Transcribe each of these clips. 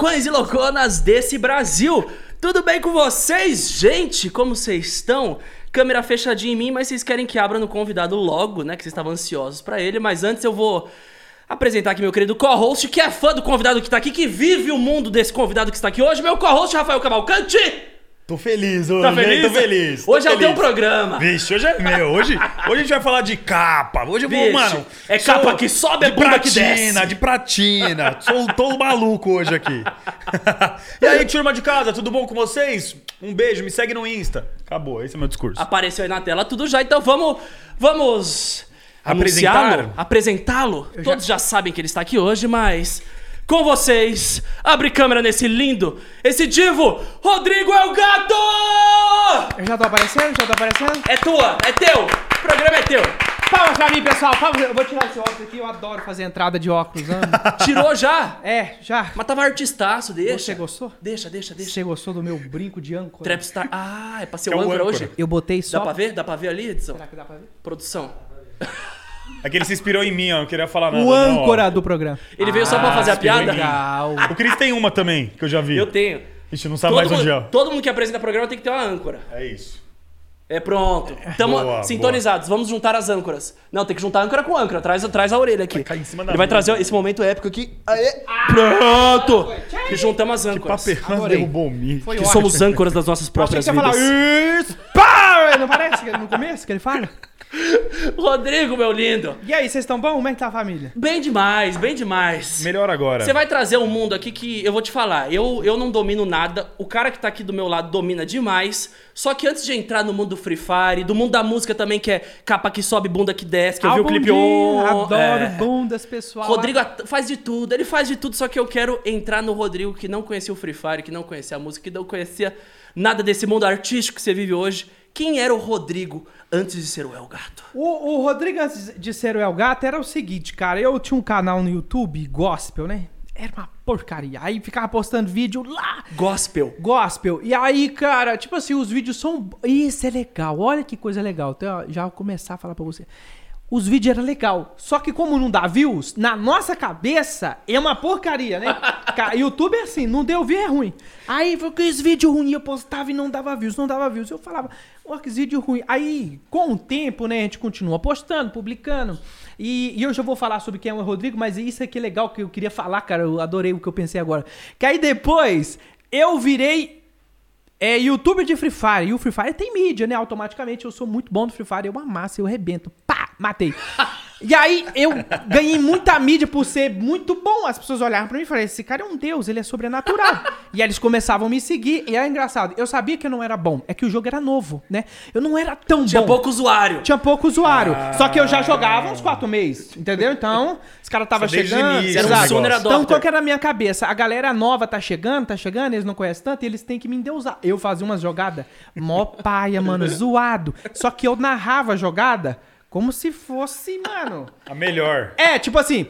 Loucões e louconas desse Brasil, tudo bem com vocês, gente? Como vocês estão? Câmera fechadinha em mim, mas vocês querem que abra no convidado logo, né? Que vocês estavam ansiosos pra ele, mas antes eu vou apresentar aqui meu querido co-host, que é fã do convidado que tá aqui, que vive o mundo desse convidado que está aqui hoje, meu co-host Rafael Cavalcante. Tô feliz hoje, Tá hein? feliz? Tô feliz. tô Hoje é o teu programa. Vixe, hoje é meu. Hoje, hoje a gente vai falar de capa. Hoje eu vou, Vixe, mano. é capa que sobe, é de bunda que pratina, desce. De pratina, Sou todo maluco hoje aqui. e aí, turma de casa, tudo bom com vocês? Um beijo, me segue no Insta. Acabou, esse é meu discurso. Apareceu aí na tela tudo já, então vamos. Vamos. Apresentar? anunciá-lo, Apresentá-lo. Todos já sabem que ele está aqui hoje, mas. Com vocês, abre câmera nesse lindo, esse divo, Rodrigo é o gato! Eu já tô aparecendo? Já tô aparecendo? É tua, é teu, o programa é teu. Palmas pra mim, pessoal. Palmas. Eu vou tirar esse óculos aqui. Eu adoro fazer entrada de óculos. amo. Tirou já? é, já. Mas tava artistaço, deixa. Você gostou? Deixa, deixa, deixa. Você gostou do meu brinco de âncora? Trapstar. Ah, é pra ser é o o âncora âncora. hoje? Eu botei só... Dá pra ver? Dá pra ver ali, Edson? Será que dá pra ver? Produção. É que ele se inspirou em mim, ó. Não queria falar nada. O não, âncora do programa. Ele veio só pra fazer a piada? Legal. O Cris tem uma também, que eu já vi. Eu tenho. Ixi, não sabe Todo mais onde mundo, é. todo mundo que apresenta programa tem que ter uma âncora. É isso. É pronto. Tamo Boa, sintonizados. Vamos juntar as âncoras. Não, tem que juntar âncora com âncora. Traz, traz a orelha aqui. Vai cair em cima da Ele vai trazer esse momento épico aqui. Aê. Pronto! E juntamos as âncoras. Papermas Adorei. derrubou mim. Que somos âncoras das nossas Eu achei próprias que você falar vidas. isso. Pá! Não parece que no começo que ele fala? Rodrigo, meu lindo. E aí, vocês estão bom? Como é que tá a família? Bem demais, bem demais. Melhor agora. Você vai trazer um mundo aqui que eu vou te falar. Eu, eu não domino nada. O cara que tá aqui do meu lado domina demais. Só que antes de entrar no mundo do Free Fire, do mundo da música também, que é capa que sobe, bunda que desce, que eu vi o clipe on. Adoro é. bundas, pessoal. Rodrigo faz de tudo, ele faz de tudo, só que eu quero entrar no Rodrigo que não conhecia o Free Fire, que não conhecia a música, que não conhecia nada desse mundo artístico que você vive hoje. Quem era o Rodrigo antes de ser o El Gato? O, o Rodrigo, antes de ser o El Gato, era o seguinte, cara. Eu tinha um canal no YouTube, gospel, né? Era uma porcaria. Aí ficava postando vídeo lá, Gospel. gospel. E aí, cara, tipo assim, os vídeos são. Isso é legal. Olha que coisa legal. Então, já vou começar a falar pra você. Os vídeos eram legal. Só que como não dá views, na nossa cabeça é uma porcaria, né? YouTube é assim, não deu view é ruim. Aí foi que esse vídeo ruim, eu postava e não dava views, não dava views. Eu falava, que vídeo ruim. Aí, com o tempo, né, a gente continua postando, publicando. E, e eu já vou falar sobre quem é o Rodrigo, mas isso aqui é legal que eu queria falar, cara. Eu adorei o que eu pensei agora. Que aí depois eu virei é youtuber de Free Fire. E o Free Fire tem mídia, né? Automaticamente eu sou muito bom no Free Fire. Eu amasso, eu rebento. Pá! Matei. E aí eu ganhei muita mídia por ser muito bom. As pessoas olhavam pra mim e falaram: esse cara é um deus, ele é sobrenatural. e aí eles começavam a me seguir. E é engraçado. Eu sabia que eu não era bom. É que o jogo era novo, né? Eu não era tão Tinha bom. pouco usuário. Tinha pouco usuário. Só que eu já jogava uns quatro meses, entendeu? Então, os caras estavam chegando. início, Era um exato. Sooner Então, Adopter. qual que era a minha cabeça? A galera nova tá chegando, tá chegando, eles não conhecem tanto, e eles têm que me endeusar. Eu fazia umas jogadas mó paia, mano, zoado. Só que eu narrava a jogada como se fosse, mano. A melhor. É, tipo assim.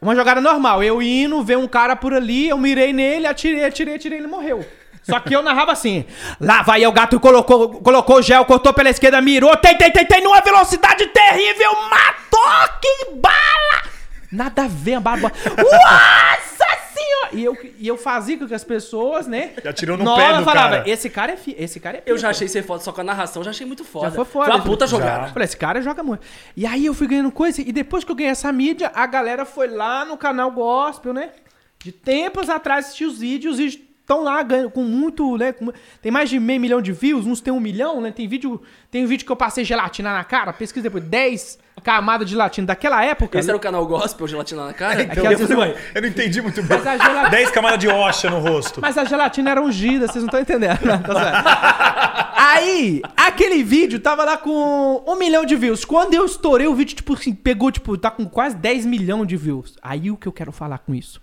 Uma jogada normal. Eu indo, ver um cara por ali, eu mirei nele, atirei, atirei, atirei, ele morreu. Só que eu narrava assim. Lá vai o gato, colocou, colocou o gel, cortou pela esquerda, mirou, tem, tem, tem, tem, numa velocidade terrível, matou, que bala! Nada a ver, a bala. Nossa senhora! E eu, e eu fazia com que as pessoas, né? Já tirou no na pé do falava, cara. esse cara é fi, esse cara é Eu pica. já achei ser foda, só com a narração já achei muito foda. Já foi foda. Foi uma puta jogada. Falei, esse cara joga muito. E aí eu fui ganhando coisa, e depois que eu ganhei essa mídia, a galera foi lá no canal Gospel, né? De tempos atrás assistir os vídeos, os vídeos estão lá ganhando com muito, né? com- tem mais de meio milhão de views, uns tem um milhão, né? Tem vídeo, tem um vídeo que eu passei gelatina na cara, pesquisa depois, 10 camadas de gelatina daquela época. Esse era o canal Gospel, gelatina na cara? Então, eu falei, eu- Eu não entendi muito bem. Gelatina- 10 camadas de oxa no rosto. Mas a gelatina era ungida, vocês não estão entendendo. Não, tá certo. Aí, aquele vídeo tava lá com um milhão de views. Quando eu estourei o vídeo, tipo assim, pegou, tipo, tá com quase 10 milhões de views. Aí o que eu quero falar com isso?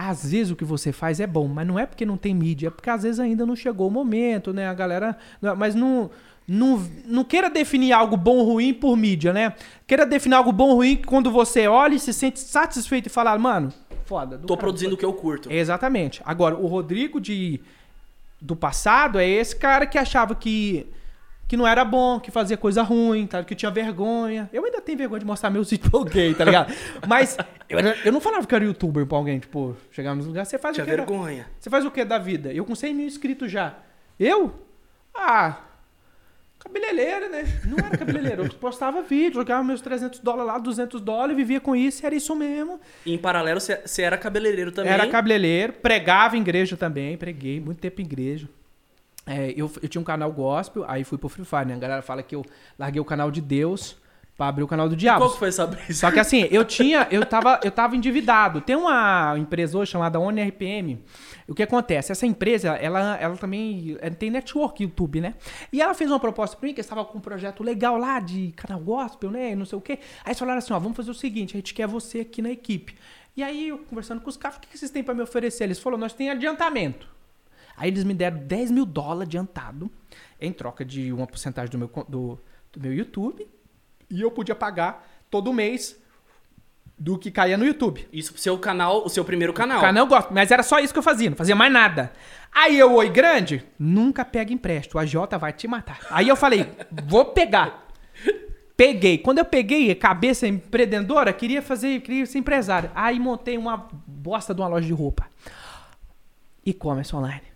Às vezes o que você faz é bom, mas não é porque não tem mídia, é porque às vezes ainda não chegou o momento, né? A galera. Mas não. Não, não queira definir algo bom ou ruim por mídia, né? Queira definir algo bom ou ruim quando você olha e se sente satisfeito e fala, mano, foda. tô caralho." produzindo o que eu curto. Exatamente. Agora, o Rodrigo de do passado é esse cara que achava que que não era bom, que fazia coisa ruim, tá? que eu tinha vergonha. Eu ainda tenho vergonha de mostrar meus vídeos pra alguém, tá ligado? Mas eu, era- eu não falava que era youtuber pra alguém, tipo, chegar nos lugares, você faz Tinha o quê? da- vergonha. Você faz o que da vida? Eu com 100 mil inscritos já. Eu? Ah, cabeleireiro, né? Não era cabeleireiro. Eu postava vídeo, jogava meus 300 dólares lá, 200 dólares, vivia com isso, era isso mesmo. E em paralelo, você você era cabeleireiro também. Era cabeleireiro, pregava em igreja também, preguei muito tempo em igreja. É, eu, eu tinha um canal gospel, aí fui pro Free Fire, né? A galera fala que eu larguei o canal de Deus pra abrir o canal do diabo. Qual que foi essa brisa? Só que assim, eu tinha, eu tava, eu tava endividado. Tem uma empresa hoje chamada ONRPM. O que acontece? Essa empresa, ela, ela também é, tem network YouTube, né? E ela fez uma proposta pra mim, que estava com um projeto legal lá de canal gospel, né? Não sei o quê. Aí eles falaram assim, ó, vamos fazer o seguinte, a gente quer você aqui na equipe. E aí, eu conversando com os caras, o que vocês têm pra me oferecer? Eles falaram, nós tem adiantamento. Aí eles me deram 10 mil dólares adiantado, em troca de uma porcentagem do meu, do, do meu YouTube. E eu podia pagar todo mês do que caía no YouTube. Isso pro seu canal, o seu primeiro canal. Canal gosto, mas era só isso que eu fazia, não fazia mais nada. Aí eu, oi grande, nunca pega empréstimo, a Jota vai te matar. Aí eu falei, vou pegar. Peguei. Quando eu peguei, cabeça empreendedora, queria fazer, queria ser empresário. Aí montei uma bosta de uma loja de roupa. E-commerce online.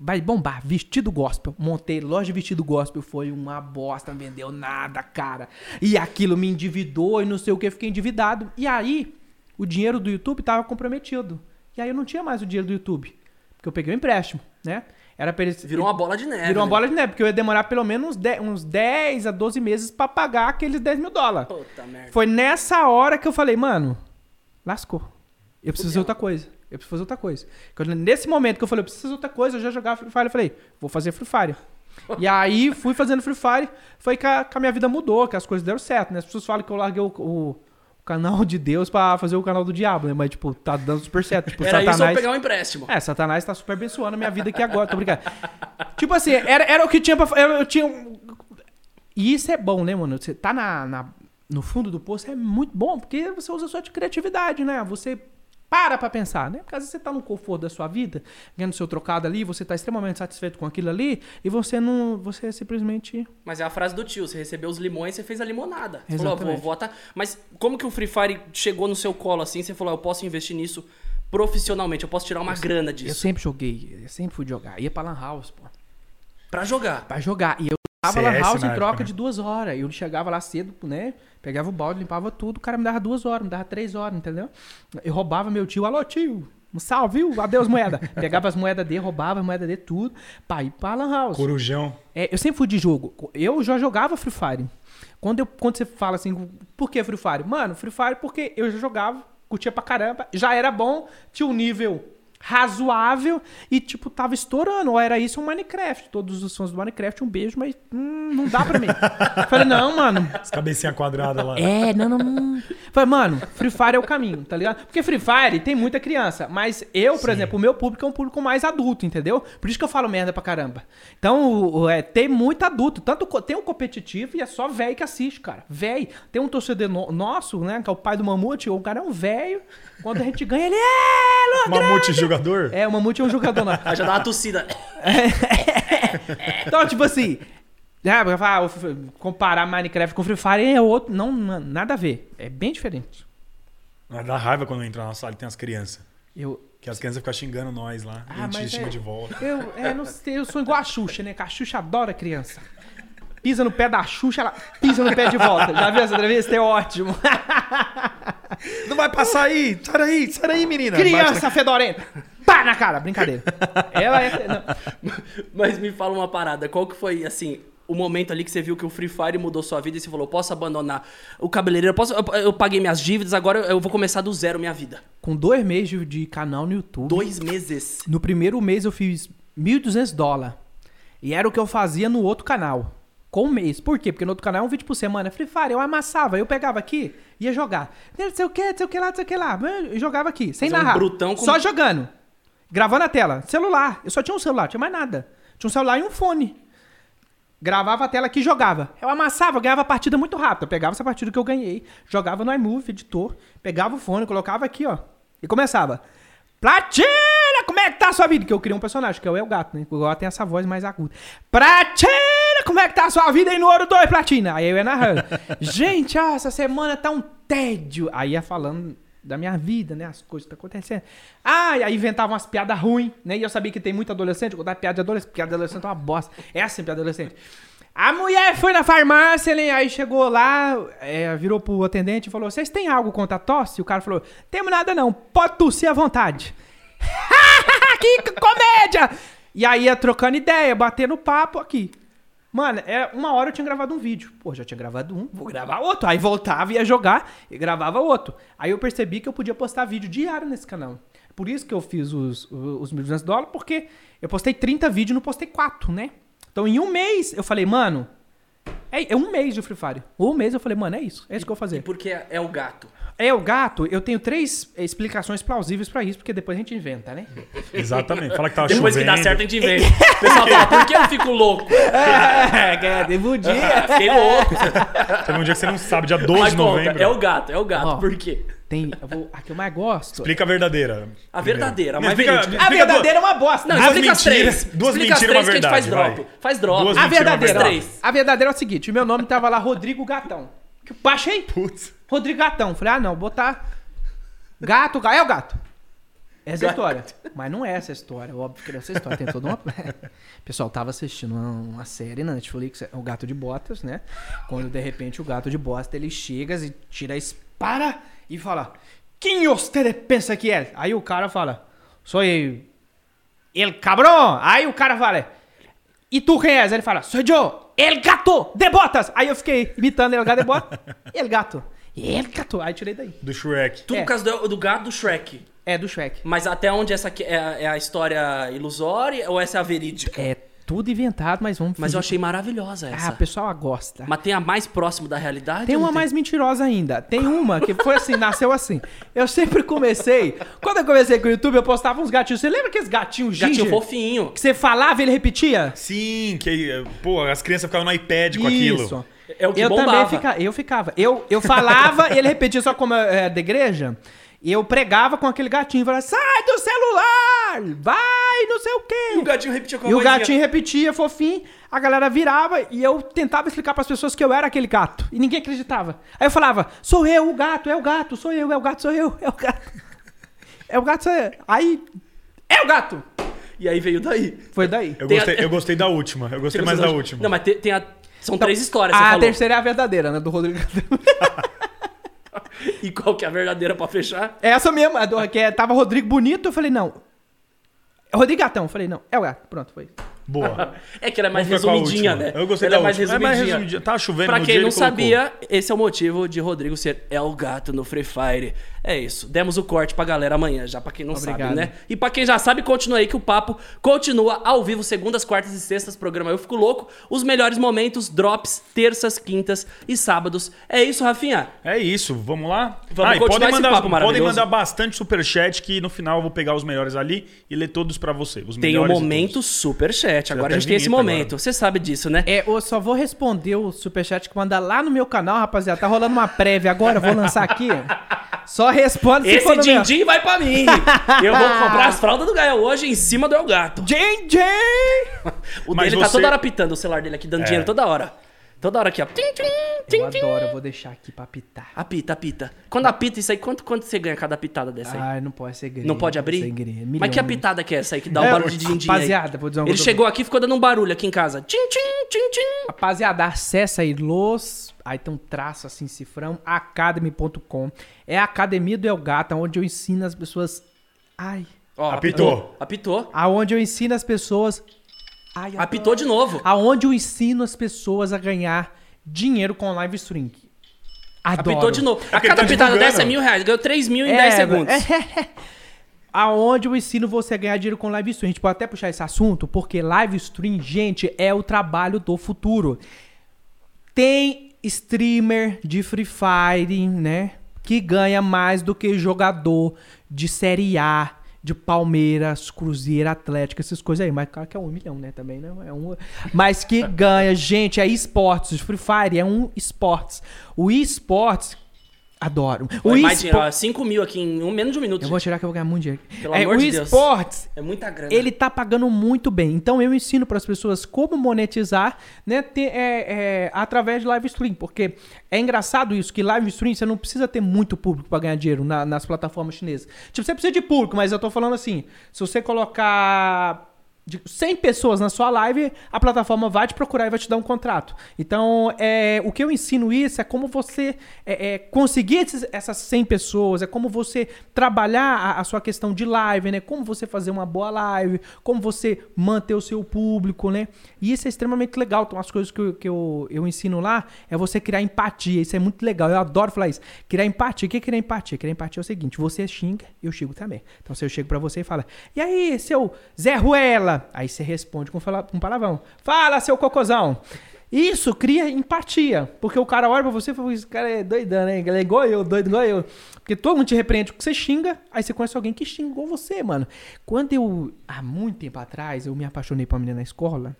Vai bombar, vestido gospel. Montei loja de vestido gospel, foi uma bosta, não vendeu nada, cara. E aquilo me endividou e não sei o que, fiquei endividado. E aí, o dinheiro do YouTube tava comprometido. E aí eu não tinha mais o dinheiro do YouTube. Porque eu peguei o empréstimo, né? Era pra eles. Virou uma bola de neve. Virou uma né? bola de neve, porque eu ia demorar pelo menos uns 10, uns 10 a 12 meses pra pagar aqueles 10 mil dólares. Puta merda. Foi nessa hora que eu falei, mano, lascou. Eu preciso fazer outra coisa. Eu preciso fazer outra coisa. Quando- nesse momento que eu falei, eu preciso fazer outra coisa, eu já jogava Free Fire, eu falei, vou fazer Free Fire. E aí fui fazendo Free Fire, foi que a, que a minha vida mudou, que as coisas deram certo, né? As pessoas falam que eu larguei o, o- o canal de Deus pra fazer o canal do diabo, né? Mas, tipo, tá dando super certo. Tipo, Era isso ou Satanás... pegar um empréstimo. É, Satanás tá super abençoando a minha vida aqui agora, tô brincando. tipo assim, era, era o que tinha pra eu, eu tinha E isso é bom, né, mano? Você tá na, na- no fundo do poço é muito bom, porque você usa a sua criatividade, né? Você para pra pensar, né? Porque às vezes você tá no conforto da sua vida, ganhando seu trocado ali, você tá extremamente satisfeito com aquilo ali, e você não. Você simplesmente. Mas é a frase do tio, você recebeu os limões, você fez a limonada. Você falou, Exatamente. vou votar. Mas como que o Free Fire chegou no seu colo assim? Você falou, eu posso investir nisso profissionalmente, eu posso tirar uma grana Eu disso. sempre joguei, eu sempre fui jogar. Ia pra Lan House, pô. Pra jogar. Pra jogar. E eu tava CS Lan House na em troca época, né? de duas horas. Eu chegava lá cedo, né? Pegava o balde, limpava tudo. O cara me dava duas horas, me dava três horas, entendeu? Eu roubava meu tio. Alô, tio. Um salve, viu? Adeus, moeda. Pegava as moedas dele, roubava as moedas dele, tudo. Pra ir pra Lan House. Corujão. É, eu sempre fui de jogo. Eu já jogava Free Fire. Quando, eu, quando você fala assim, por que Free Fire? Mano, Free Fire porque eu já jogava, curtia pra caramba, já era bom, tinha um nível razoável e, tipo, tava estourando. Ou era isso ou Minecraft. Todos os fãs do Minecraft, um beijo, mas hum, não dá pra mim. Falei, não, mano. As cabecinhas quadradas lá. É, não, não, não. Falei, mano, Free Fire é o caminho, tá ligado? Porque Free Fire tem muita criança, mas eu, por exemplo, o meu público é um público mais adulto, entendeu? Por isso que eu falo merda pra caramba. Então, é, tem muito adulto. Tanto tem um competitivo e é só velho que assiste, cara. Velho. Tem um torcedor no- nosso, né, que é o pai do Mamute, o cara é um velho. Quando a gente ganha, ele é, Mamute jogador? é, o Mamute é um jogador não. Aí já dá uma tossida. Então, tipo assim, né, comparar Minecraft com Free Fire é outro, não, nada a ver. É bem diferente. Mas dá raiva quando entra na sala e tem as crianças. Eu, Que as crianças ficam xingando nós lá. e a gente mas xinga é- de volta. Eu, é, não sei, eu sou igual a Xuxa, né? Que a Xuxa adora criança. Pisa no pé da Xuxa, ela pisa no pé de volta. Já viu essa entrevista? É ótimo. Não vai passar aí! Sai daí, sai daí, menina! Criança fedorenta. Pá na cara. Brincadeira. Ela é... não. Mas me fala uma parada, qual que foi, assim, o momento ali que você viu que o Free Fire mudou sua vida e você falou, posso abandonar o cabeleireiro, eu, posso, eu, eu paguei minhas dívidas, agora eu, vou começar do zero minha vida. Com dois meses de- de canal no YouTube. Dois meses. No primeiro mês eu fiz 1.200 dólares. E era o que eu fazia no outro canal. Com um mês. Por quê? Porque no outro canal é um vídeo por semana. Free Fire, eu amassava, eu pegava aqui, ia jogar. Não sei o que, não sei o que lá, não sei o que lá. Eu jogava aqui, sem um narrar. brutão com- Só jogando. Gravando a tela. Celular. Eu só tinha um celular, não tinha mais nada. Tinha um celular e um fone. Gravava a tela aqui e jogava. Eu amassava, eu ganhava a partida muito rápido. Eu pegava essa partida que eu ganhei, jogava no iMovie, editor, pegava o fone, colocava aqui, ó. E começava. Platina, como é que tá a sua vida? Que eu criei um personagem, que é o El Gato, né? O Gato tem essa voz mais aguda. Platina, como é que tá a sua vida aí no Ouro 2 Platina? Aí eu ia narrando. Gente, ah, essa semana tá um tédio. Aí ia falando da minha vida, né? As coisas que tá acontecendo. Ah, e aí inventava umas piadas ruins, né? E eu sabia que tem muito adolescente. Eu dar piada de adolescente. Piada de adolescente é uma bosta. É assim, piada de adolescente. A mulher foi na farmácia, né? aí chegou lá, é, virou pro atendente e falou: Vocês têm algo contra a tosse? O cara falou: Temos nada não, pode tossir à vontade. que comédia! E aí ia trocando ideia, batendo papo aqui. Mano, é, uma hora eu tinha gravado um vídeo. Pô, já tinha gravado um, vou gravar outro. Aí voltava, ia jogar e gravava outro. Aí eu percebi que eu podia postar vídeo diário nesse canal. Por isso que eu fiz os, os 1.200 dólares, porque eu postei 30 vídeos e não postei 4, né? Então em um mês eu falei, mano, é, é um mês de Free Fire. Um mês eu falei, mano, é isso. É isso que eu vou fazer. Porque é o gato. É o gato, eu tenho três explicações plausíveis pra isso, porque depois a gente inventa, né? Exatamente. Fala que tava Depois chovendo. que dá certo, a gente vê. O pessoal fala, por que eu fico louco? É, teve um dia. Fiquei louco. Teve um dia que você não sabe, dia 12 Mas de conta, novembro. é o gato, é o gato. Ó. Por quê? Tem, vou, a que eu mais gosto. Explica a verdadeira. A verdadeira, a mais Explica- verídica. A explica verdadeira é uma bosta. Não, Duas explica as mentiras- três. duas explica as mentiras e três uma que a gente faz verdade, drop. vai. Faz drop. Duas A verdadeira, ó, três. a verdadeira é o seguinte: o meu nome tava lá Rodrigo Gatão. Que baixei? Putz. Rodrigo Gatão. Falei, ah, não, botar. Gato, ga- é o gato. Essa é a história. Mas não é essa história. Óbvio que não é essa história. Tem toda uma. O pessoal tava assistindo uma, uma série na Netflix, é o Gato de Botas, né? Quando de repente o gato de botas ele chega e tira a espada e fala: Quem você pensa que é? Aí o cara fala: Sou eu. El cabrão! Aí o cara fala: E tu quem és? Ele fala: Sou eu, El gato de botas! Aí eu fiquei imitando El gato de botas. El gato. El gato. Aí tirei daí. Do Shrek. Tudo É. por causa do, do gato do Shrek. É do Shrek. Mas até onde essa aqui é, a- é a história ilusória ou essa é a verídica? É tudo inventado, mas vamos Mas eu achei maravilhosa essa. Ah, o pessoal gosta. Mas tem a mais próximo da realidade? Tem uma não mais mentirosa ainda. Tem uma que foi assim, nasceu assim. Eu sempre comecei. Quando eu comecei com o YouTube, eu postava uns gatinhos. Você lembra aqueles gatinhos ginger? Gatinho fofinho. Que você falava e ele repetia? Sim, que pô, as crianças ficavam no iPad com aquilo. Isso. É o que eu bombava. também ficava. Eu ficava. Eu, eu falava e ele repetia só como é da igreja. E eu pregava com aquele gatinho. Falava, sai do celular! Vai, não sei o quê. E o gatinho repetia com a E o vozinha. gatinho repetia, fofinho, a galera virava e eu tentava explicar pras pessoas que eu era aquele gato. E ninguém acreditava. Aí eu falava, sou eu, o gato, é o gato, sou eu, é o gato, sou eu, é o gato. É o gato, sou eu. Aí, é o gato! E aí veio daí. Foi daí. Eu Tem gostei, a- eu gostei da última. Eu gostei mais da última. Não, mas tem, tem a... São três histórias, você a falou. terceira é a verdadeira, né, do Rodrigo. E qual que é a verdadeira pra fechar? Essa mesmo, a do, que é, tava Rodrigo bonito, eu falei, não. É Rodrigo Gatão, eu falei, não, é o gato. Pronto, foi. Boa. É que ela é mais Vamos resumidinha, né? Eu gostei ela da é mais última. É resumidinha. mais resumidinha. Tava chovendo Pra no quem dia, não colocou. sabia, esse é o motivo de Rodrigo ser El Gato no Free Fire. É isso. Demos o corte pra galera amanhã, já pra quem não Obrigado. sabe, né? E pra quem já sabe, continua aí que o papo continua ao vivo, segundas, quartas e sextas, programa Eu Fico Louco. Os melhores momentos, drops, terças, quintas e sábados. É isso, Rafinha? É isso, vamos lá? Vamos e continuar podem esse mandar, papo podem maravilhoso. mandar bastante superchat que no final eu vou pegar os melhores ali e ler todos pra você. Os Tem o de momento todos. Super chat. Agora a gente tem esse momento. agora. Você sabe disso, né? É, eu só vou responder o superchat que mandar lá no meu canal, rapaziada. Tá rolando uma prévia agora, eu vou lançar aqui. Só responde se Esse no meu. din-din vai pra mim. Eu vou comprar as fraldas do Gael hoje em cima do El Gato. Jin Jin! O Mas dele tá você- toda hora pitando o celular dele aqui, dando É. dinheiro toda hora. Toda hora aqui, ó. Tim, tim, Eu tim, adoro, eu vou deixar aqui pra pitar. Apita, apita. Quando apita isso aí, quanto, quanto você ganha cada pitada dessa aí? Ai, não pode ser segredo. Não pode abrir? Segredo. Mas que milhões. apitada que é essa aí que dá um É, barulho de din-din aí? rapaziada, vou dizer uma Ele coisa chegou aqui e ficou dando um barulho aqui em casa. Tim, tim, tim, tim. Rapaziada, acessa aí los. Aí tem um traço assim, cifrão, academy.com. É a academia do El Gata, onde eu ensino as pessoas. Ai. Ó, Apitou. Apitou. Aonde eu ensino as pessoas. Ai, Apitou de novo. Aonde eu ensino as pessoas a ganhar dinheiro com live stream. Adoro. Apitou de novo. A cada tá pitada divulgando. dessa é mil reais. Ganhou três mil em É, 10 segundos. é. Aonde eu ensino você a ganhar dinheiro com live stream. A gente pode até puxar esse assunto, porque live stream, gente, é o trabalho do futuro. Tem streamer de Free Fire, né? Que ganha mais do que jogador de Série A, de Palmeiras, Cruzeiro, Atlético, essas coisas aí. Mas claro que é um milhão, né? Também, né? É um... Mas que ganha, gente, é esportes. Free Fire é um esportes. O esportes Adoro. O ó, 5 mil aqui em um, menos de um minuto. Eu vou tirar que eu vou ganhar muito dinheiro. Pelo É, amor o de Deus. esportes, É muita grana. ele tá pagando muito bem. Então eu ensino para as pessoas como monetizar, né, ter, é, é, através de live stream, porque é engraçado isso que live stream você não precisa ter muito público para ganhar dinheiro na- nas plataformas chinesas. Tipo, você precisa de público, mas eu tô falando assim, se você colocar de 100 pessoas na sua live, a plataforma vai te procurar e vai te dar um contrato. Então, é, o que eu ensino isso é como você é, é, conseguir esses- essas 100 pessoas, é como você trabalhar a, a sua questão de live, né? Como você fazer uma boa live, como você manter o seu público, né? E isso é extremamente legal. Então, as coisas que, eu, que eu, eu ensino lá é você criar empatia. Isso é muito legal. Eu adoro falar isso. Criar empatia. O que é criar empatia? Criar empatia é o seguinte: você xinga, eu xingo também. Então, se eu chego pra você e falo, e aí, seu Zé Ruela? Aí você responde com, fala, com palavrão. Fala, seu cocôzão. Isso cria empatia. Porque o cara olha pra você e fala, esse cara é doidão, né? Ele é igual eu, doido igual eu. Porque todo mundo te repreende porque você xinga, aí você conhece alguém que xingou você, mano. Quando eu, há muito tempo atrás, eu me apaixonei por uma menina na escola,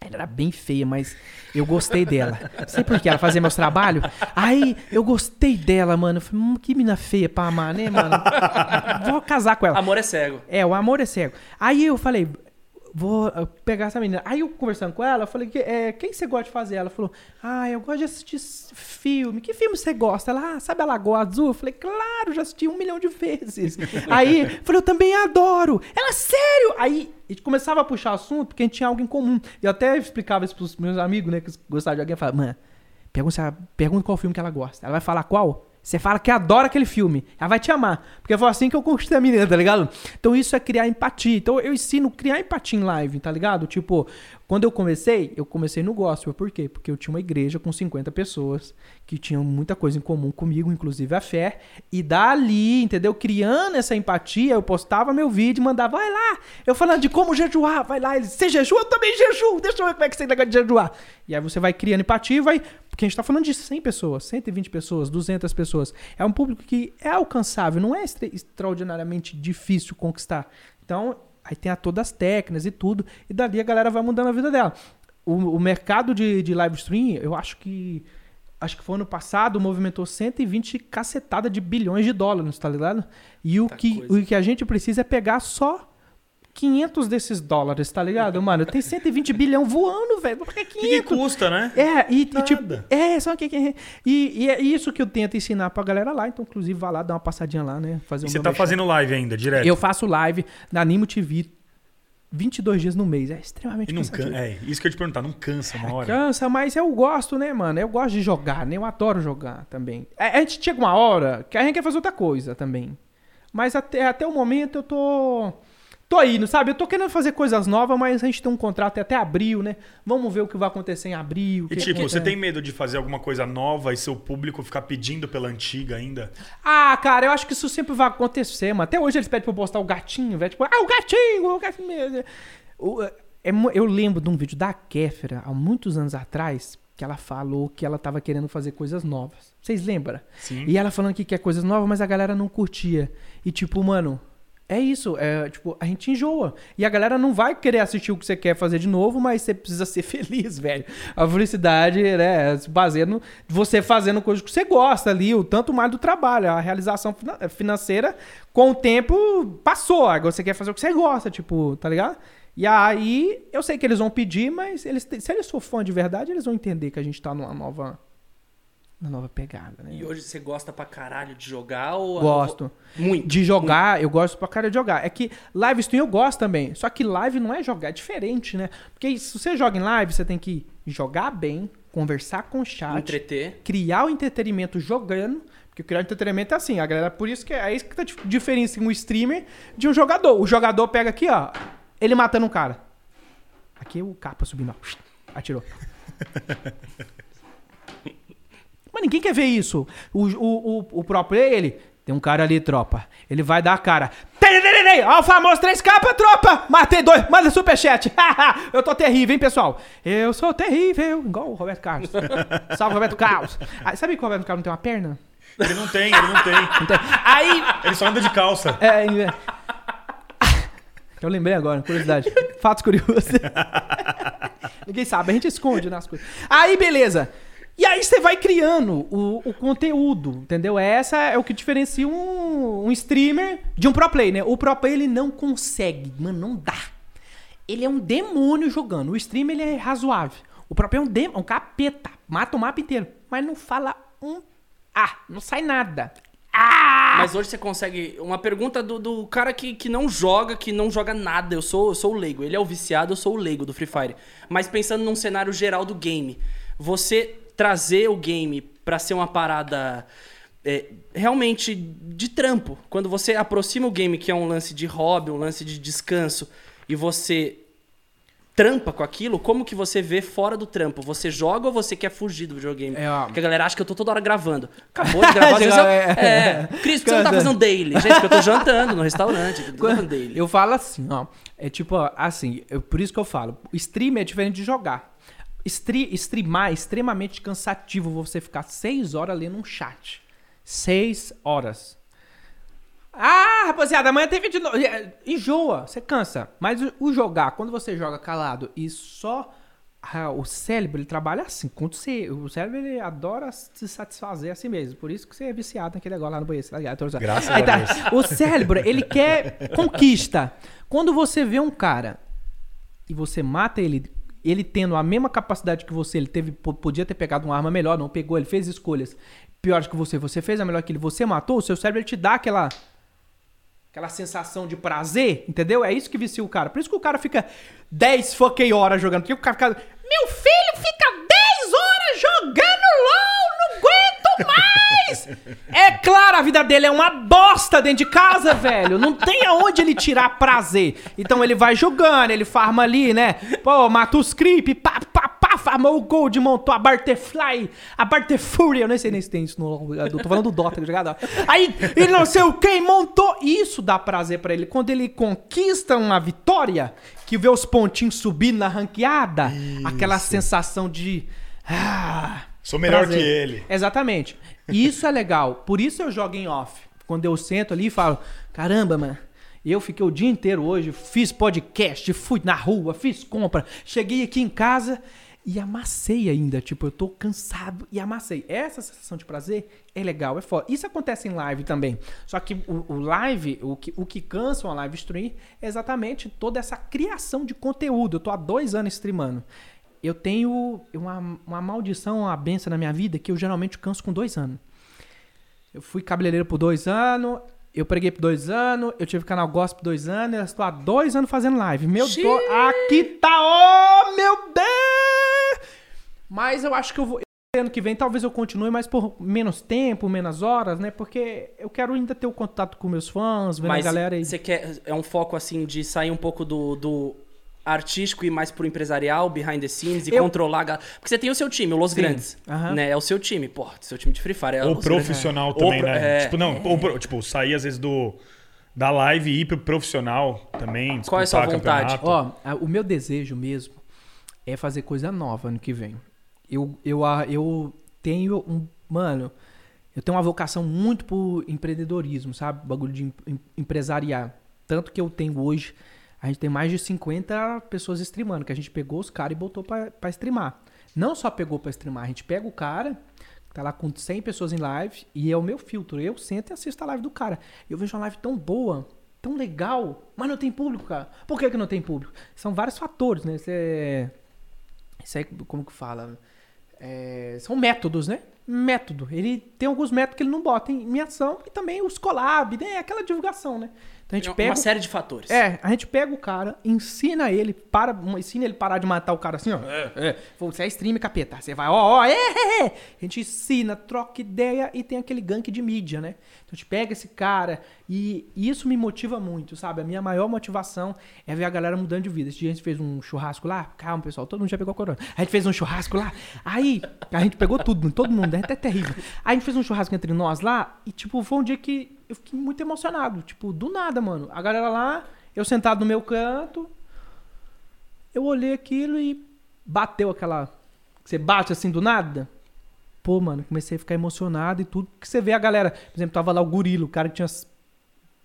ela era bem feia, mas eu gostei dela. Sei por quê? Ela fazia meus trabalhos. Aí eu gostei dela, mano. Eu falei, hum, que mina feia pra amar, né, mano? Vou casar com ela. Amor é cego. É, o amor é cego. Aí eu falei, vou uh, pegar essa menina. Aí eu conversando com ela, eu falei, que, é, quem você gosta de fazer? Ela falou, ah, eu gosto de assistir filme. Que filme você gosta? Ela, ah, sabe a Lagoa Azul? Eu falei, claro, já assisti um milhão de vezes. Aí, eu falei, eu também adoro. Ela, sério? Aí, a gente começava a puxar assunto, porque a gente tinha algo em comum. Eu até explicava isso pros meus amigos, né, que gostavam de alguém. Eu falava, mano, pergunta, pergunta qual filme que ela gosta. Ela vai falar qual? Você fala que adora aquele filme. Ela vai te amar. Porque foi assim que eu conquistei a menina, tá ligado? Então isso é criar empatia. Então eu ensino criar empatia em live, tá ligado? Tipo, quando eu comecei, eu comecei no gospel. Por quê? Porque eu tinha uma igreja com 50 pessoas que tinham muita coisa em comum comigo, inclusive a fé. E dali, entendeu? Criando essa empatia, eu postava meu vídeo mandava, vai lá. Eu falando de como jejuar, vai lá. Eles, você jejua? Eu também jejuo. Deixa eu ver como é que você negócio de jejuar. E aí você vai criando empatia e vai porque a gente tá falando de 100 pessoas, 120 pessoas, 200 pessoas. É um público que é alcançável, não é extra- extraordinariamente difícil conquistar. Então, aí tem a todas as técnicas e tudo, e dali a galera vai mudando a vida dela. O, o mercado de, de live stream, eu acho que. Acho que foi ano passado, movimentou 120 cacetada de bilhões de dólares, tá ligado? E o Muita que, coisa. o que a gente precisa é pegar só 500 desses dólares, tá ligado? Mano, tem 120 bilhão voando, velho. Por que O que, 500? que custa, né? É, e, e tipo, é, só que e, e é isso que eu tento ensinar pra galera lá, então inclusive vá lá dar uma passadinha lá, né, fazer um você tá merchan. fazendo live ainda, direto. Eu faço live na Animo TV 22 dias no mês, é extremamente E não cansativo. cansa. É, isso que eu ia te perguntar, não cansa uma hora. Cansa, mas eu gosto, né, mano? Eu gosto de jogar, né? Eu adoro jogar também. A, a gente chega uma hora que a gente quer fazer outra coisa também. Mas até, até o momento eu tô. Tô indo, sabe? Eu tô querendo fazer coisas novas, mas a gente tem um contrato até abril, né? Vamos ver o que vai acontecer em abril. E que tipo, você acontece. tem medo de fazer alguma coisa nova e seu público ficar pedindo pela antiga ainda? Ah, cara, eu acho que isso sempre vai acontecer, mano. Até hoje eles pedem pra eu postar o gatinho, velho. Tipo, ah, o gatinho, o gatinho é mu- eu lembro de um vídeo da Kéfera, há muitos anos atrás, que ela falou que ela tava querendo fazer coisas novas. Vocês lembram? Sim. E ela falando que quer coisas novas, mas a galera não curtia. E tipo, mano, é isso. É, tipo, a gente enjoa. E a galera não vai querer assistir o que você quer fazer de novo, mas você precisa ser feliz, velho. A felicidade, né, se baseia no você fazendo coisas que você gosta ali, o tanto mais do trabalho. A realização fina- financeira, com o tempo, passou. Agora você quer fazer o que você gosta, tipo, tá ligado? E aí, eu sei que eles vão pedir, mas eles, se eles for fã de verdade, eles vão entender que a gente tá numa nova, uma nova pegada, né? E hoje você gosta pra caralho de jogar ou... Gosto. Muito. De jogar, eu gosto pra cara de jogar. É que live stream eu gosto também. Só que live não é jogar, é diferente, né? Porque se você joga em live, você tem que jogar bem, conversar com o chat, Entreter. criar o entretenimento jogando. Porque criar o entretenimento é assim, a galera, por isso que é isso que tá diferencia um streamer de um jogador. O jogador pega aqui, ó, ele matando um cara. Aqui o capa subindo, ó, atirou. Mas ninguém quer ver isso. O, o, o, o próprio ele. Tem um cara ali, tropa. Ele vai dar a cara. Ó, o famoso 3K pra tropa! Matei dois, manda superchat! eu tô terrível, hein, pessoal? Eu sou terrível, igual o Roberto Carlos. Salve, Roberto Carlos. Ah, sabe que o Roberto Carlos não tem uma perna? Ele não tem, ele não tem. Não tem. Aí. Ele só anda de calça. É, é. Eu lembrei agora, curiosidade. Fatos curiosos. Ninguém sabe, a gente esconde nas coisas. Aí, beleza. E aí você vai criando o, o conteúdo, entendeu? Essa é o que diferencia um, um streamer de um pro play, né? O pro play ele não consegue, mano, não dá. Ele é um demônio jogando. O streamer ele é razoável. O pro play é um demônio, um capeta. Mata o mapa inteiro, mas não fala um ah, não sai nada. Ah! Mas hoje você consegue. Uma pergunta do, do cara que, que não joga, que não joga nada. Eu sou, eu sou o leigo. Ele é o viciado, eu sou o leigo do Free Fire. Mas pensando num cenário geral do game, você trazer o game pra ser uma parada é, realmente de trampo. Quando você aproxima o game, que é um lance de hobby, um lance de descanso, e você trampa com aquilo, como que você vê fora do trampo? Você joga ou você quer fugir do videogame? É. Porque a galera acha que eu tô toda hora gravando. Acabou de gravar. às vezes eu- é. Cris, por que você não tá fazendo daily? Gente, porque eu tô jantando no restaurante. Eu tô fazendo daily. Eu falo assim, ó. É tipo, assim, eu- por isso que eu falo. Stream é diferente de jogar. Stre streamar é extremamente cansativo você ficar seis horas lendo um chat. Seis horas. Ah, rapaziada, amanhã tem vídeo novo. É, Enjoa, você cansa. Mas o, jogar, quando você joga calado e só. ah, o cérebro, ele trabalha assim. Quando você, o cérebro, ele adora se satisfazer assim mesmo. Por isso que você é viciado naquele negócio lá no banheiro. tá ligado? Zoando. Graças Aí a tá, Deus. O cérebro, ele quer conquista. Quando você vê um cara e você mata ele, ele tendo a mesma capacidade que você, ele teve, po- podia ter pegado uma arma melhor, não pegou, ele fez escolhas piores que você, você fez a melhor que ele, você matou, o seu cérebro te dá aquela aquela sensação de prazer, entendeu? É isso que vicia o cara. Por isso que o cara fica 10 fucking horas jogando. Porque o cara fica, meu filho fica 10 horas jogando LOL, não aguento mais! É claro, a vida dele é uma bosta dentro de casa, velho. Não tem aonde ele tirar prazer. Então ele vai jogando, ele farma ali, né? Pô, mata os creep, pá, pá, pá, farmou o gold, montou a Barterfly, a Barterfury, eu nem sei nem se tem isso no... Eu tô falando do Dota, tá ligado? Aí, ele não sei o quem montou. Isso dá prazer pra ele. Quando ele conquista uma vitória, que vê os pontinhos subindo na ranqueada, aquela sensação de... Ah, Sou melhor prazer. que ele. Exatamente. Isso é legal. Por isso eu jogo em off. Quando eu sento ali e falo, caramba, mano, eu fiquei o dia inteiro hoje, fiz podcast, fui na rua, fiz compra, cheguei aqui em casa e amassei ainda. Tipo, eu tô cansado e amassei. Essa sensação de prazer é legal, é foda. Isso acontece em live também. Só que o, o live, o que, o que cansa uma live stream é exatamente toda essa criação de conteúdo. Eu tô há dois anos streamando. Eu tenho uma, uma maldição, uma benção na minha vida que eu geralmente canso com dois anos. Eu fui cabeleireiro por dois anos, eu preguei por dois anos, eu tive canal gospel por dois anos, eu estou há dois anos fazendo live. Meu. Deus, aqui tá, oh meu Deus! Mas eu acho que eu vou. Ano que vem talvez eu continue, mas por menos tempo, menos horas, né? Porque eu quero ainda ter o contato com meus fãs, Mas a galera aí. você quer. É um foco assim de sair um pouco do. do Artístico e mais pro empresarial, behind the scenes, e Eu- controlar a galera. Porque você tem o seu time, o Los Sim. Grandes. Né? É o seu time, pô, seu time de Free Fire. É Grandes. profissional Ou também, pro- né? é. Tipo, não, ou pro- tipo, sair às vezes do da live e ir pro profissional também. Qual é a sua vontade? Ó, o meu desejo mesmo é fazer coisa nova ano que vem. Eu, eu, eu tenho um. Mano, eu tenho uma vocação muito pro empreendedorismo, sabe? Bagulho de em- em- empresariar. Tanto que eu tenho hoje. A gente tem mais de 50 pessoas streamando, que a gente pegou os caras e botou pra streamar. Não só pegou pra streamar, a gente pega o cara, tá lá com 100 pessoas em live, e é o meu filtro. Eu sento e assisto a live do cara. Eu vejo uma live tão boa, tão legal, mas não tem público, cara. Por que, que não tem público? São vários fatores, né? Isso é. Isso aí, como que fala? É, são métodos, né? Método. Ele tem alguns métodos que ele não bota em, em ação e também os collab, né? Aquela divulgação, né? Então a gente É pega. Uma série de fatores. é, a gente pega o cara, ensina ele, para, ensina ele parar de matar o cara assim, ó. É, é. Você é stream, capeta. Você vai, ó, ó, é, é, é. A gente ensina, troca ideia e tem aquele gank de mídia, né? Então a gente pega esse cara e, e isso me motiva muito, sabe? A minha maior motivação é ver a galera mudando de vida. Esse dia a gente fez um churrasco lá, calma, pessoal, todo mundo já pegou corona. A gente fez um churrasco lá, aí a gente pegou tudo, todo mundo, é até terrível. Aí a gente fez um churrasco entre nós lá e, tipo, foi um dia que eu fiquei muito emocionado. Tipo, do nada, mano. A galera lá, eu sentado no meu canto, eu olhei aquilo e bateu aquela. Você bate assim do nada? Pô, mano, comecei a ficar emocionado e tudo. Porque você vê a galera. Por exemplo, tava lá o Gorilo, o cara que tinha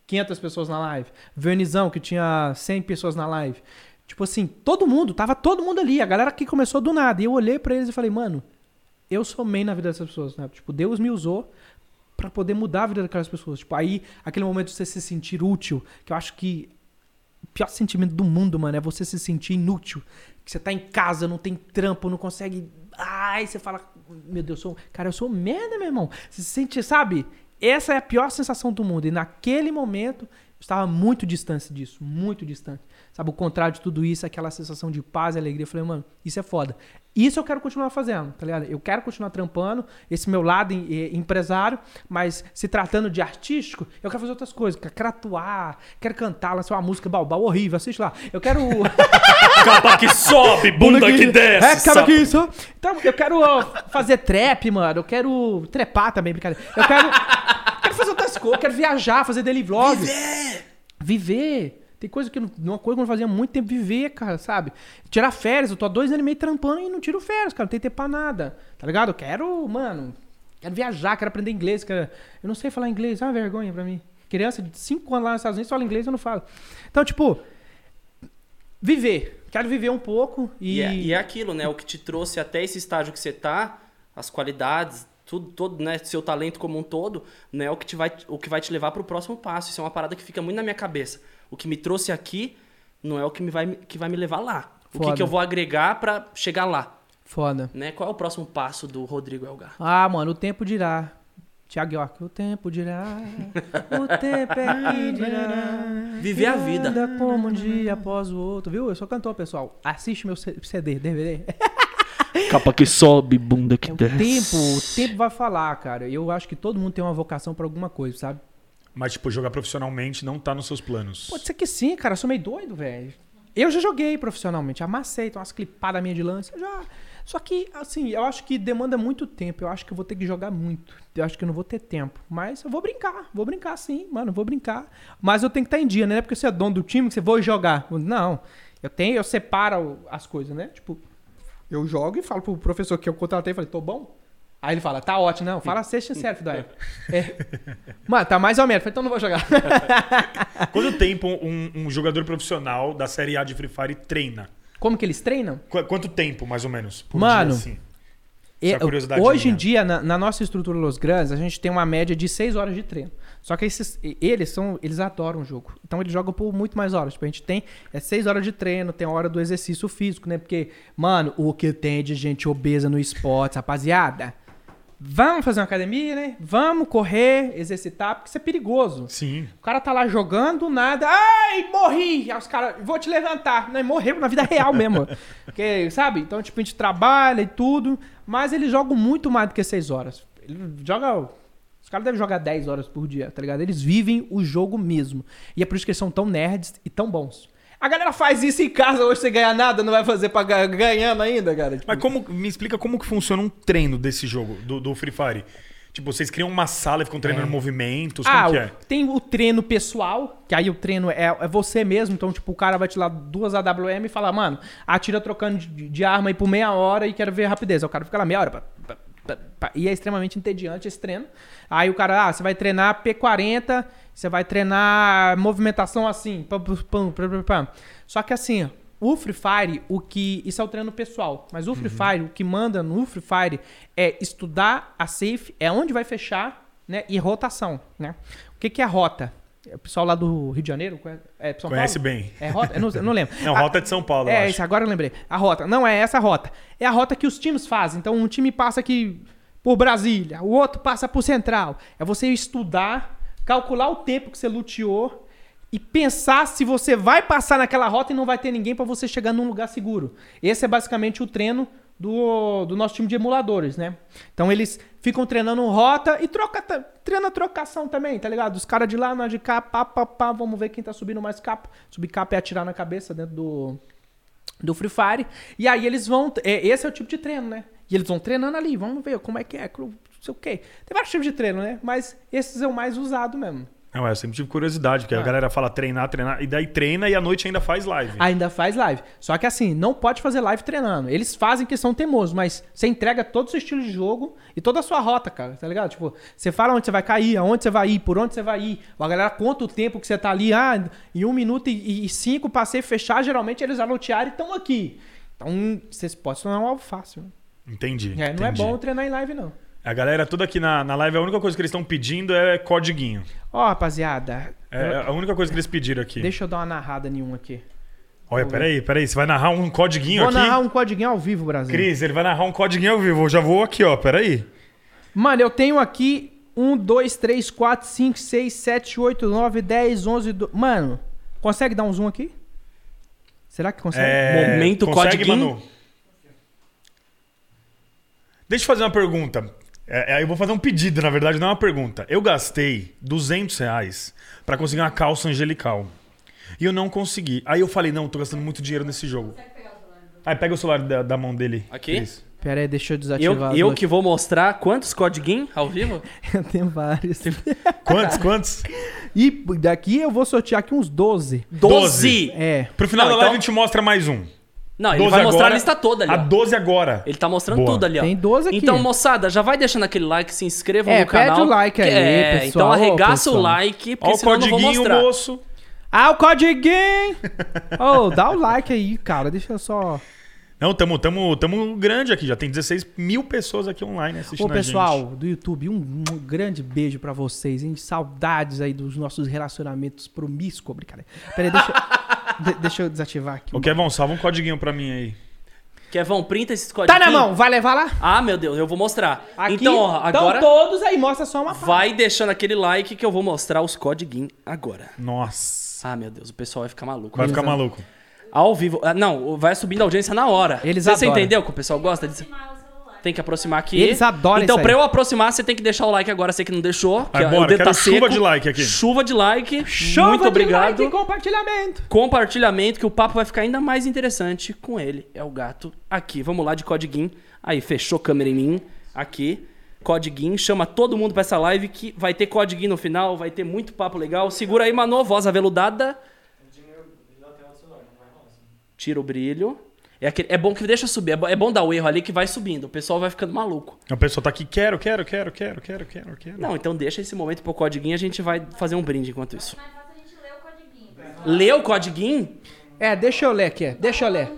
500 pessoas na live. Vernizão, que tinha 100 pessoas na live. Tipo assim, todo mundo, tava todo mundo ali. A galera que começou do nada. E eu olhei pra eles e falei, mano, eu sou main na vida dessas pessoas, né? Tipo, Deus me usou pra poder mudar a vida daquelas pessoas. Tipo, aí, aquele momento de você se sentir útil, que eu acho que o pior sentimento do mundo, mano, é você se sentir inútil. Que você tá em casa, não tem trampo, não consegue. Ai, você fala, meu Deus, eu sou... cara, eu sou merda, meu irmão. Você se sente, sabe? Essa é a pior sensação do mundo. E naquele momento, eu estava muito distante disso, muito distante. Sabe, o contrário de tudo isso, aquela sensação de paz e alegria. Eu falei, mano, isso é foda. Isso eu quero continuar fazendo, tá ligado? Eu quero continuar trampando esse meu lado em- eh, empresário, mas se tratando de artístico, eu quero fazer outras coisas. Quero atuar, quero cantar, lançar uma música balbal horrível, assiste lá. Eu quero. Capa que sobe, bunda que desce. É, cara, sapo. que isso? Então, eu quero ó, fazer trap, mano. Eu quero trepar também, brincadeira. Eu quero, quero fazer outras coisas. Eu quero viajar, fazer daily vlog. Viver! Viver. Tem coisa que não- uma coisa que eu não fazia muito tempo, viver, cara, sabe? Tirar férias. Eu tô há dois anos e meio trampando e não tiro férias, cara. Não tem tempo pra nada. Tá ligado? Eu quero, mano. Quero viajar, quero aprender inglês. Quero... Eu não sei falar inglês, é uma vergonha pra mim. Criança de 5 anos lá nos Estados Unidos fala inglês, eu não falo. Então, tipo, viver. Quero viver um pouco e. E, é, e é aquilo, né? O que te trouxe até esse estágio que você tá, as qualidades, tudo, todo, né? Seu talento como um todo, não é o que, te vai, o que vai te levar pro próximo passo. Isso é uma parada que fica muito na minha cabeça. O que me trouxe aqui não é o que, me vai, que vai me levar lá. O que, Foda. que eu vou agregar pra chegar lá, Foda. né? Qual é o próximo passo do Rodrigo Elgar? Ah, mano, o tempo dirá. Tiago York, o tempo dirá. O tempo é que dirá. Viver a vida. Anda como um dia após o outro, viu? Eu sou cantor, pessoal. Assiste meu C- CD, DVD. Capa que sobe, bunda que É o tempo, o tempo vai falar, cara. Eu acho que todo mundo tem uma vocação pra alguma coisa, sabe? Mas, tipo, jogar profissionalmente não tá nos seus planos. Pode ser que sim, cara. Eu sou meio doido, velho. Eu já joguei profissionalmente, amassei, tem umas clipadas minhas de lance. Já... Só que, assim, eu acho que demanda muito tempo. Eu acho que eu vou ter que jogar muito. Eu acho que eu não vou ter tempo. Mas eu vou brincar. Vou brincar sim, mano. Vou brincar. Mas eu tenho que estar em dia, né? Não é porque você é dono do time que você vai jogar. Não. Eu tenho, eu separo as coisas, né? Tipo, eu jogo e falo pro professor que eu contratei, falei, tô bom? Aí ele fala, tá ótimo, não. Fala sexta sério, filho É. Mano, tá mais ou menos. Falei, então não vou jogar. Quanto tempo um, um jogador profissional da Série A de Free Fire treina? Como que eles treinam? Qu- quanto tempo, mais ou menos? Por Mano, dia, assim? Essa curiosidade hoje em minha. dia, na, na nossa estrutura Los Grandes, a gente tem uma média de 6 horas de treino. Só que esses, eles são, eles adoram o jogo. Então eles jogam por muito mais horas. Tipo, a gente tem é 6 horas de treino, tem a hora do exercício físico, né? Porque, mano, o que tem de gente obesa no esporte, rapaziada. Vamos fazer uma academia, né? Vamos correr, exercitar, porque isso é perigoso. Sim. O cara tá lá jogando, nada. Ai, morri! Aí os caras, vou te levantar. Né? Morreu na vida real mesmo. Porque, sabe? Então, tipo, a gente trabalha e tudo. Mas eles jogam muito mais do que 6 horas. Ele joga. Os caras devem jogar 10 horas por dia, tá ligado? Eles vivem o jogo mesmo. E é por isso que eles são tão nerds e tão bons. A galera faz isso em casa hoje sem ganhar nada, não vai fazer pra ga- ganhando ainda, cara. Tipo, Mas como, me explica como que funciona um treino desse jogo, do, do Free Fire. Tipo, vocês criam uma sala e ficam treinando movimentos, como Ah, que é? tem o treino pessoal, que aí o treino é, é você mesmo. Então, tipo, o cara vai te dar duas AWM e fala, mano, atira trocando de, de arma aí por meia hora e quero ver a rapidez. Aí o cara fica lá meia hora. pá. E é extremamente entediante esse treino. Aí o cara, ah, você vai treinar P40, você vai treinar movimentação assim. pam, pam, pam, pam. Só que assim, o Free Fire, o que. Isso é o treino pessoal. Mas o Free Fire, o que manda no Free Fire é estudar a safe, é onde vai fechar, né? E rotação, né? O que, que é rota? É O pessoal lá do Rio de Janeiro, conhece- é São Conhece Paulo? bem. É rota? Eu não, eu não lembro. Não, Ah, Rota de São Paulo, é, isso, agora eu lembrei. A rota. Não é essa a rota. É a rota que os times fazem. Então, um time passa aqui por Brasília, o outro passa por Central. É você estudar, calcular o tempo que você luteou e pensar se você vai passar naquela rota e não vai ter ninguém pra você chegar num lugar seguro. Esse é basicamente o treino do, do nosso time de emuladores, né? Então eles ficam treinando rota e troca, treina trocação também, tá ligado? Os caras de lá, nós de cá, pá, pá, pá, vamos ver quem tá subindo mais capa. Subir capa é atirar na cabeça dentro do, do Free Fire. E aí eles vão. é, esse é o tipo de treino, né? E eles vão treinando ali, vamos ver como é que é, não sei o quê. Tem vários tipos de treino, né? Mas esses é o mais usado mesmo. Não, é, eu sempre tive curiosidade, porque Ah. a galera fala treinar, treinar, e daí treina e à noite ainda faz live. Ainda faz live. Só que assim, não pode fazer live treinando. Eles fazem que são teimosos, mas você entrega todo o seu estilo de jogo e toda a sua rota, cara, tá ligado? Tipo, você fala onde você vai cair, aonde você vai ir, por onde você vai ir. A galera conta o tempo que você tá ali, ah, em um minuto e, e cinco passei fechar, geralmente eles anotearam e estão aqui. Então, vocês podem se tornar um alvo fácil. né? Entendi. É, não é entendi. bom treinar em live, não. A galera toda aqui na, na live, a única coisa que eles estão pedindo é codiguinho. Ó, rapaziada. É a única coisa que eles pediram aqui. Deixa eu dar uma narrada nenhuma aqui. Olha, peraí, peraí. Você vai narrar um codiguinho Vou aqui? narrar um código ao vivo, Brasil. Cris, ele vai narrar um codiguinho ao vivo. Eu já vou aqui, ó. Peraí. Mano, eu tenho aqui 1, 2, 3, 4, 5, 6, 7, 8, 9, 10, 11, 12... Mano, consegue dar um zoom aqui? Será que consegue? É, Momento consegue, codiguinho? Manu? Deixa eu fazer uma pergunta. É, é, eu vou fazer um pedido, na verdade, não é uma pergunta. Eu gastei 200 reais pra conseguir uma calça angelical. E eu não consegui. Aí eu falei, não, tô gastando muito dinheiro nesse jogo. Aí pega o celular da, da mão dele. Aqui? Cris. Pera aí, deixa eu desativar. Eu, as eu que vou mostrar quantos codiguinhos ao vivo? Eu tenho vários. Quantos, quantos? E daqui eu vou sortear aqui uns 12. 12! É. Pro final Não, da live então- a gente mostra mais um. Não, ele 12 vai mostrar agora, a lista toda ali. A ó. 12 agora. Ele tá mostrando Boa. tudo ali, ó. Tem 12 aqui. Então, moçada, já vai deixando aquele like, se inscrevam É, no canal. pede o like aí, é, pessoal. Então arregaça Ô, o like, porque Ó o senão eu não vou codiguinho, mostrar. moço. Ah, o codiguinho! Ô, dá o like aí, cara. Deixa eu só... Não, tamo, tamo, tamo grande aqui. Já tem 16 mil pessoas aqui online assistindo Ô, a pessoal gente. do YouTube, um, um grande beijo pra vocês, hein? Saudades aí dos nossos relacionamentos promíscuos, brincadeira. Pera aí, deixa, de- deixa eu desativar aqui. Ô, Kevão, salva um codiguinho pra mim aí. Kevão, printa esses Tá códigos. na mão, vai levar lá? Ah, meu Deus, eu vou mostrar. Aqui, então, ó, agora Então todos aí, mostra só uma parte. vai deixando aquele like que eu vou mostrar os codiguinhos agora. Nossa. Ah, meu Deus, o pessoal vai ficar maluco. Vai ficar maluco. Ao vivo. ah, Não, vai subindo a audiência na hora. Eles você, você adoram. entendeu que o pessoal gosta disso? Tem que aproximar aqui. Eles adoram Então, isso pra eu aproximar, você tem que deixar o like agora. Você que não deixou. Que Vai, o bora, dedo quero tá chuva seco. de like aqui. Chuva de like. Chuva Muito de obrigado. like e compartilhamento. Compartilhamento, que o papo vai ficar ainda mais interessante com ele. É o gato aqui. Vamos lá de codiguinho. Aí, fechou câmera em mim. Aqui. Codiguinho. Chama todo mundo pra essa live que vai ter codiguinho no final. Vai ter muito papo legal. Segura aí, Mano. Voz aveludada. Tira o brilho. É, aquele- é bom que deixa subir. É bo- é bom dar o erro ali que vai subindo. O pessoal vai ficando maluco. A pessoa tá aqui, quero, quero, quero, quero, quero, quero, quero. Não, então deixa esse momento pro codiguinho. A gente vai fazer um brinde enquanto isso. Fácil a gente ler o codiguinho. Lê o codiguinho? É, deixa eu ler aqui, deixa eu ler.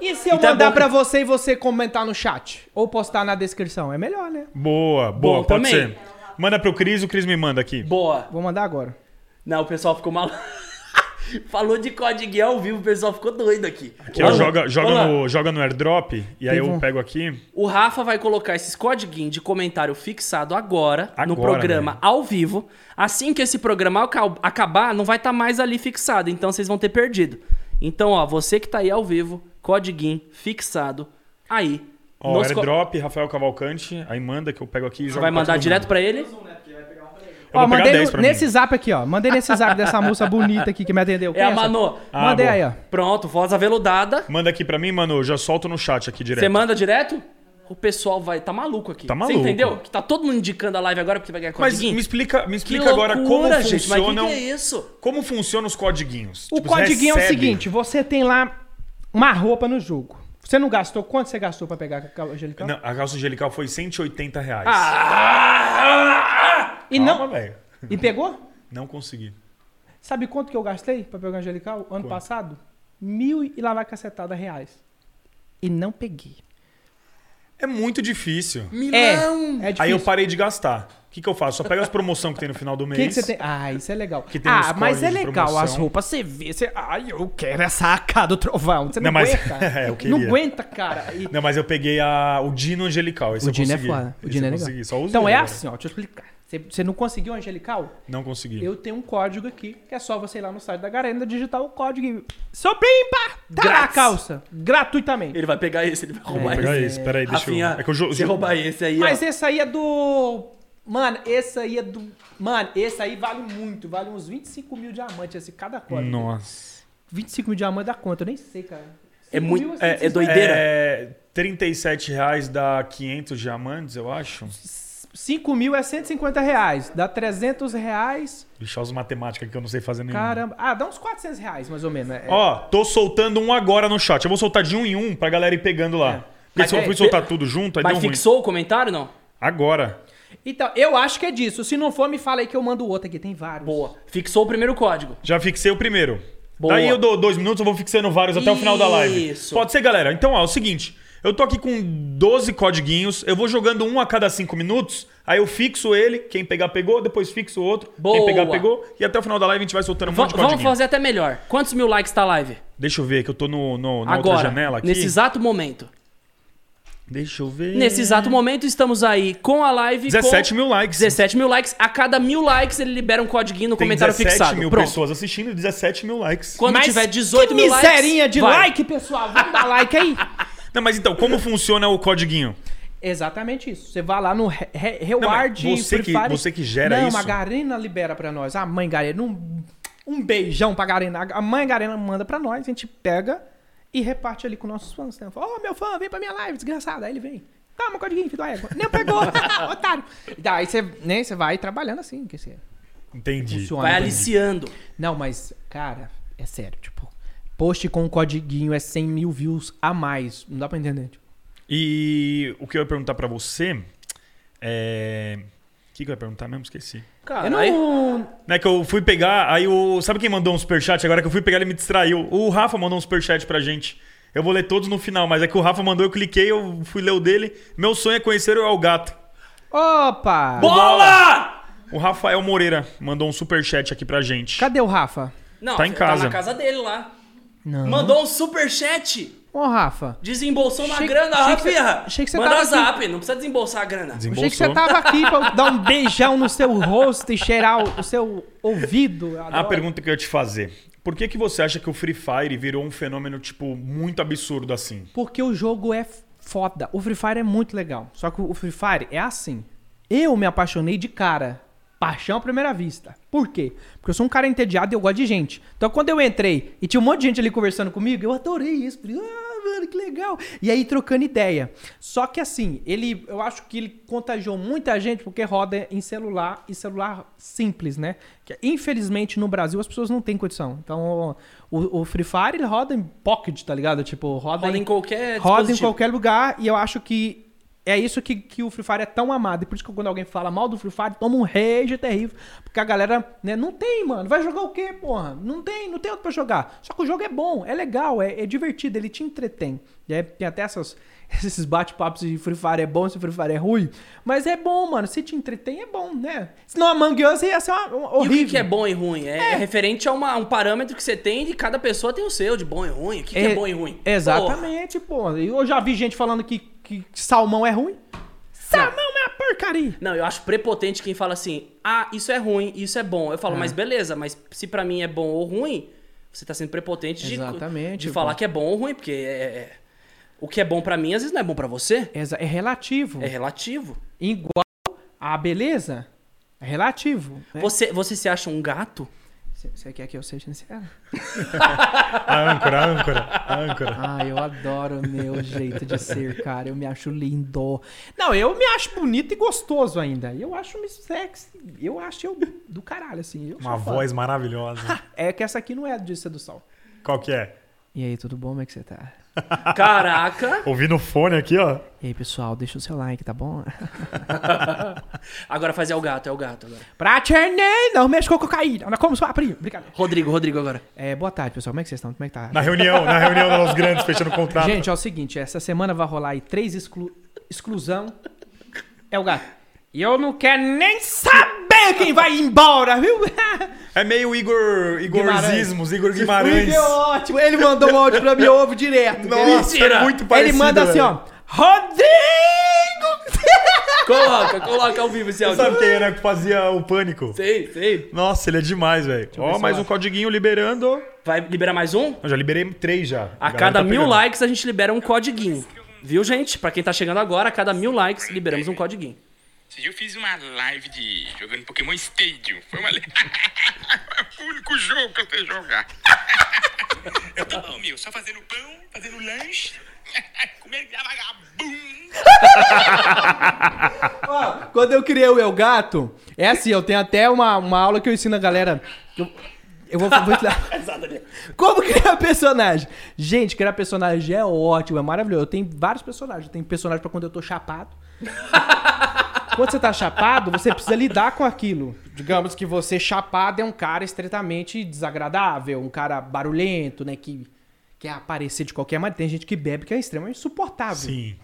E se eu Então é mandar bom que- pra você e você comentar no chat? Ou postar na descrição? É melhor, né? Boa, boa, Bom pode também. ser. Manda pro Cris, o Cris me manda aqui. Boa. Vou mandar agora. Não, o pessoal ficou maluco. Falou de codiguinho ao vivo, o pessoal ficou doido aqui. Aqui, ó, joga, joga, no, joga no airdrop e aí eu pego aqui. O Rafa vai colocar esses codiguinhos de comentário fixado agora, no Agora, programa velho. ao vivo. Assim que esse programa aca- acabar, não vai estar mais ali fixado, então vocês vão ter perdido. Então, ó, você que tá aí ao vivo, codiguinho fixado aí. Ó, co- airdrop, Rafael Cavalcante, aí manda que eu pego aqui e Você jogo vai mandar direto pra ele? Eu ó, vou pegar mandei 10 no- pra nesse mim. zap aqui, ó. Mandei nesse zap dessa moça bonita aqui que me atendeu. É a Quem essa? Manu. Ah, Mandei boa. aí, ó. Pronto, voz aveludada. Manda aqui pra mim, mano, eu já solto no chat aqui direto. Você manda direto? O pessoal vai. Tá maluco aqui. Tá Você maluco. entendeu? Que tá todo mundo indicando a live agora porque vai ganhar Mas codiguinho. me explica, me Que explica agora como gente, mas funcionam. que que é isso? Como funcionam os codiguinhos? O Tipo, você codiguinho é o recebe- seguinte: você tem lá uma roupa no jogo. Você não gastou? Quanto você gastou pra pegar a angelical? Não, a calça angelical foi 180 reais. E Calma, não. velho. E pegou? Não consegui. Sabe quanto que eu gastei pra pegar a angelical ano passado? Mil e lá vai cacetada reais. E não peguei. É muito difícil. É, é difícil. Aí eu parei de gastar. O que, que eu faço? Só pego as promoções que tem no final do mês. que, que você tem? Ah, isso é legal. Que tem ah, mas é legal as roupas. Você vê, você. Ai, eu quero essa AK do trovão. Você não, Não, mas- aguenta. É, eu não aguenta, cara. E- Não, mas eu peguei a, o Dino Angelical. Esse O Dino é foda. O Dino é legal. só usei Então é agora. assim, ó. Deixa eu explicar. Você, não conseguiu angelical? Não consegui. Eu tenho um código aqui, que é só você ir lá no site da Garenda, digitar o código e. Sou pimpa! Tá lá a Grátis. calça. Gratuitamente. Ele vai pegar esse, ele vai roubar Vou esse. pegar esse. Peraí, deixa Rafinha, eu... É que eu jo- se roubar esse aí, Mas ó. esse aí é do. Mano, esse aí é do. Mano, esse aí vale muito. Vale uns 25 mil diamantes esse cada código. Nossa. 25 mil diamantes dá conta, eu nem sei, cara. É 5 muito- mil, é- assim, é doideira. É 37 reais dá 500 diamantes, eu acho. 5 mil é 150 reais. Dá 300 reais. Deixa as matemáticas que eu não sei fazer nenhuma. Caramba. Ah, dá uns 400 reais, mais ou menos. É- Ó, tô soltando um agora no chat. Eu vou soltar de um em um pra galera ir pegando lá. Porque Mas se eu é, fui soltar tudo junto, aí Mas deu ruim. fixou o comentário, não? Agora. Então, eu acho que é disso. Se não for, me fala aí que eu mando outro aqui. Tem vários. Boa. Fixou o primeiro código. Já fixei o primeiro. Boa. Daí eu dou dois minutos, eu vou fixando vários até o final da live. Isso. Pode ser, galera. Então, ó, é o seguinte. Eu tô aqui com 12 codiguinhos, eu vou jogando um a cada 5 minutos, aí eu fixo ele, quem pegar pegou, depois fixo o outro, Boa. quem pegar pegou, e até o final da live a gente vai soltando um Va- monte de vamos codiguinho. fazer até melhor. Quantos mil likes tá a live? Deixa eu ver que eu tô no, no, na Agora, outra janela aqui. nesse exato momento. Deixa eu ver. Nesse exato momento, estamos aí com a live 17 com mil likes. 17 mil likes. A cada mil likes, ele libera um codiguinho no Tem comentário 17 fixado. mil Pronto. pessoas assistindo e 17 mil likes. Quando Mas tiver 18 que mil likes. miserinha de vai. like, pessoal. Vamos dar like aí. Não, mas então, como funciona o codiguinho? Exatamente isso. Você vai lá no Re- Re- Não, Reward mas você que- você que gera Não, isso? a Garena libera pra nós. A mãe Garena, um, um beijão pra Garena. A mãe Garena manda pra nós, a gente pega e reparte ali com nossos fãs. Né? Fala, Ô, meu fã, vem pra minha live, desgraçado. Aí ele vem. Toma, codiguinho, filho da égua. Nem pegou, otário. Daí você, né, você vai trabalhando assim, que você Entendi. funciona. Vai Entendi. aliciando. Não, mas, cara, é sério, tipo, post com codiguinho é 100 mil views a mais. Não dá pra entender. Tipo. E o que eu ia perguntar pra você é. O que, que eu ia perguntar mesmo? Esqueci. Cara, aí- não, é que eu fui pegar, aí o. Sabe quem mandou um superchat agora que eu fui pegar ele me distraiu? O Rafa mandou um superchat pra gente. Eu vou ler todos no final, mas é que o Rafa mandou, eu cliquei, eu fui ler o dele. Meu sonho é conhecer o El Gato. Opa! Bola! O Rafael Moreira mandou um superchat aqui pra gente. Cadê o Rafa? Não, Tá em casa. na casa dele lá. Não. Mandou um superchat. Ô, Rafa. Desembolsou uma Achei- grana, achei que você- Rafinha. achei que você Manda tava zap, não precisa desembolsar a grana. Achei que você Desembolsou. tava aqui pra dar um beijão no seu rosto e cheirar o, o seu ouvido. A pergunta que eu ia te fazer. Por que, que você acha que o Free Fire virou um fenômeno, tipo, muito absurdo assim? Porque o jogo é foda. O Free Fire é muito legal. Só que o Free Fire é assim. Eu me apaixonei de cara. Paixão à primeira vista. Por quê? Porque eu sou um cara entediado e eu gosto de gente. Então quando eu entrei e tinha um monte de gente ali conversando comigo, eu adorei isso. Falei, ah, mano, que legal. E aí trocando ideia. Só que assim, ele, eu acho que ele contagiou muita gente porque roda em celular e celular simples, né? Que, infelizmente no Brasil as pessoas não têm condição. Então o, o Free Fire ele roda em pocket, tá ligado? Tipo, roda, Roda em qualquer roda em qualquer lugar e eu acho que é isso que, que o Free Fire é tão amado. E por isso que quando alguém fala mal do Free Fire, toma um rage terrível. Porque a galera, né, não tem, mano. Vai jogar o quê, porra? Não tem, não tem outro pra jogar. Só que o jogo é bom, é legal, é, é divertido, ele te entretém. E aí tem até essas, esses bate-papos de Free Fire é bom, se Free Fire é ruim. Mas é bom, mano. Se te entretém, é bom, né? Senão Among Us ia ser uma, uma- E o horrível. que, é bom e ruim? É, é referente a uma- um parâmetro que você tem e cada pessoa tem o seu, de bom e ruim. O que, que é, bom e ruim? Exatamente, pô. Eu já vi gente falando que, que salmão é ruim. Salmão é uma porcaria. Não, eu acho prepotente quem fala assim: ah, isso é ruim, isso é bom. Eu falo, É. mas beleza, mas se pra mim é bom ou ruim, você tá sendo prepotente de, de falar que é bom ou ruim, porque é- é- o que é bom pra mim às vezes não é bom pra você. É relativo. É relativo. Igual a beleza é relativo. né? Você, você se acha um gato? Você quer que eu seja sincero? A âncora, a âncora, a âncora. Ah, eu adoro o meu jeito de ser, cara. Eu me acho lindo. Não, eu me acho bonito e gostoso ainda. Eu acho me sexy. Eu acho eu do caralho, assim. Uma voz maravilhosa. É que essa aqui não é de sedução. Qual que é? E aí, tudo bom? Como é que você tá? Caraca! Ouvi no fone aqui, ó. E aí, pessoal, deixa o seu like, tá bom? Agora fazer é o gato, é o gato agora. pra não mexe com cocaína. Não como sua prima. Brincadeira. Rodrigo, Rodrigo agora. É, boa tarde, pessoal. Como é que vocês estão? Como é que tá? Na reunião, na reunião dos grandes, fechando o contrato. Gente, é o seguinte, essa semana vai rolar aí três exclu... exclusão. É o gato. E eu não quero nem saber quem vai embora, viu? É meio Igor, Igorzismos, Igor Guimarães. Que ótimo. Ele mandou um áudio pra mim, eu ouvo direto. Nossa, é muito Ele parecido. manda assim, velho. ó. Rodrigo! Coloca, coloca ao vivo esse áudio. Sabe quem era que fazia o pânico? Sei, sei. Nossa, ele é demais, velho. Ó, mais um codiguinho liberando. Vai liberar mais um? Eu já liberei três já. A galera cada tá mil pegando. likes a gente libera um codiguinho. Viu, gente? Pra quem tá chegando agora, a cada mil likes liberamos um codiguinho. Esse dia eu fiz uma live de jogando Pokémon Stadium. Foi uma. o único jogo que eu sei jogar. eu tava, meu, só fazendo pão, fazendo lanche. Comendo vagabundo. Ó, quando eu criei o El Gato, é assim, eu tenho até uma, uma aula que eu ensino a galera. Eu, eu vou, vou ensinar. Como criar personagem? Gente, criar personagem é ótimo, é maravilhoso. Eu tenho vários personagens. Eu tenho personagem pra quando eu tô chapado. Quando você tá chapado, você precisa lidar com aquilo. Digamos que você chapado é um cara estritamente desagradável, um cara barulhento, né? Que, quer aparecer de qualquer maneira. Tem gente que bebe que é extremamente insuportável. Sim.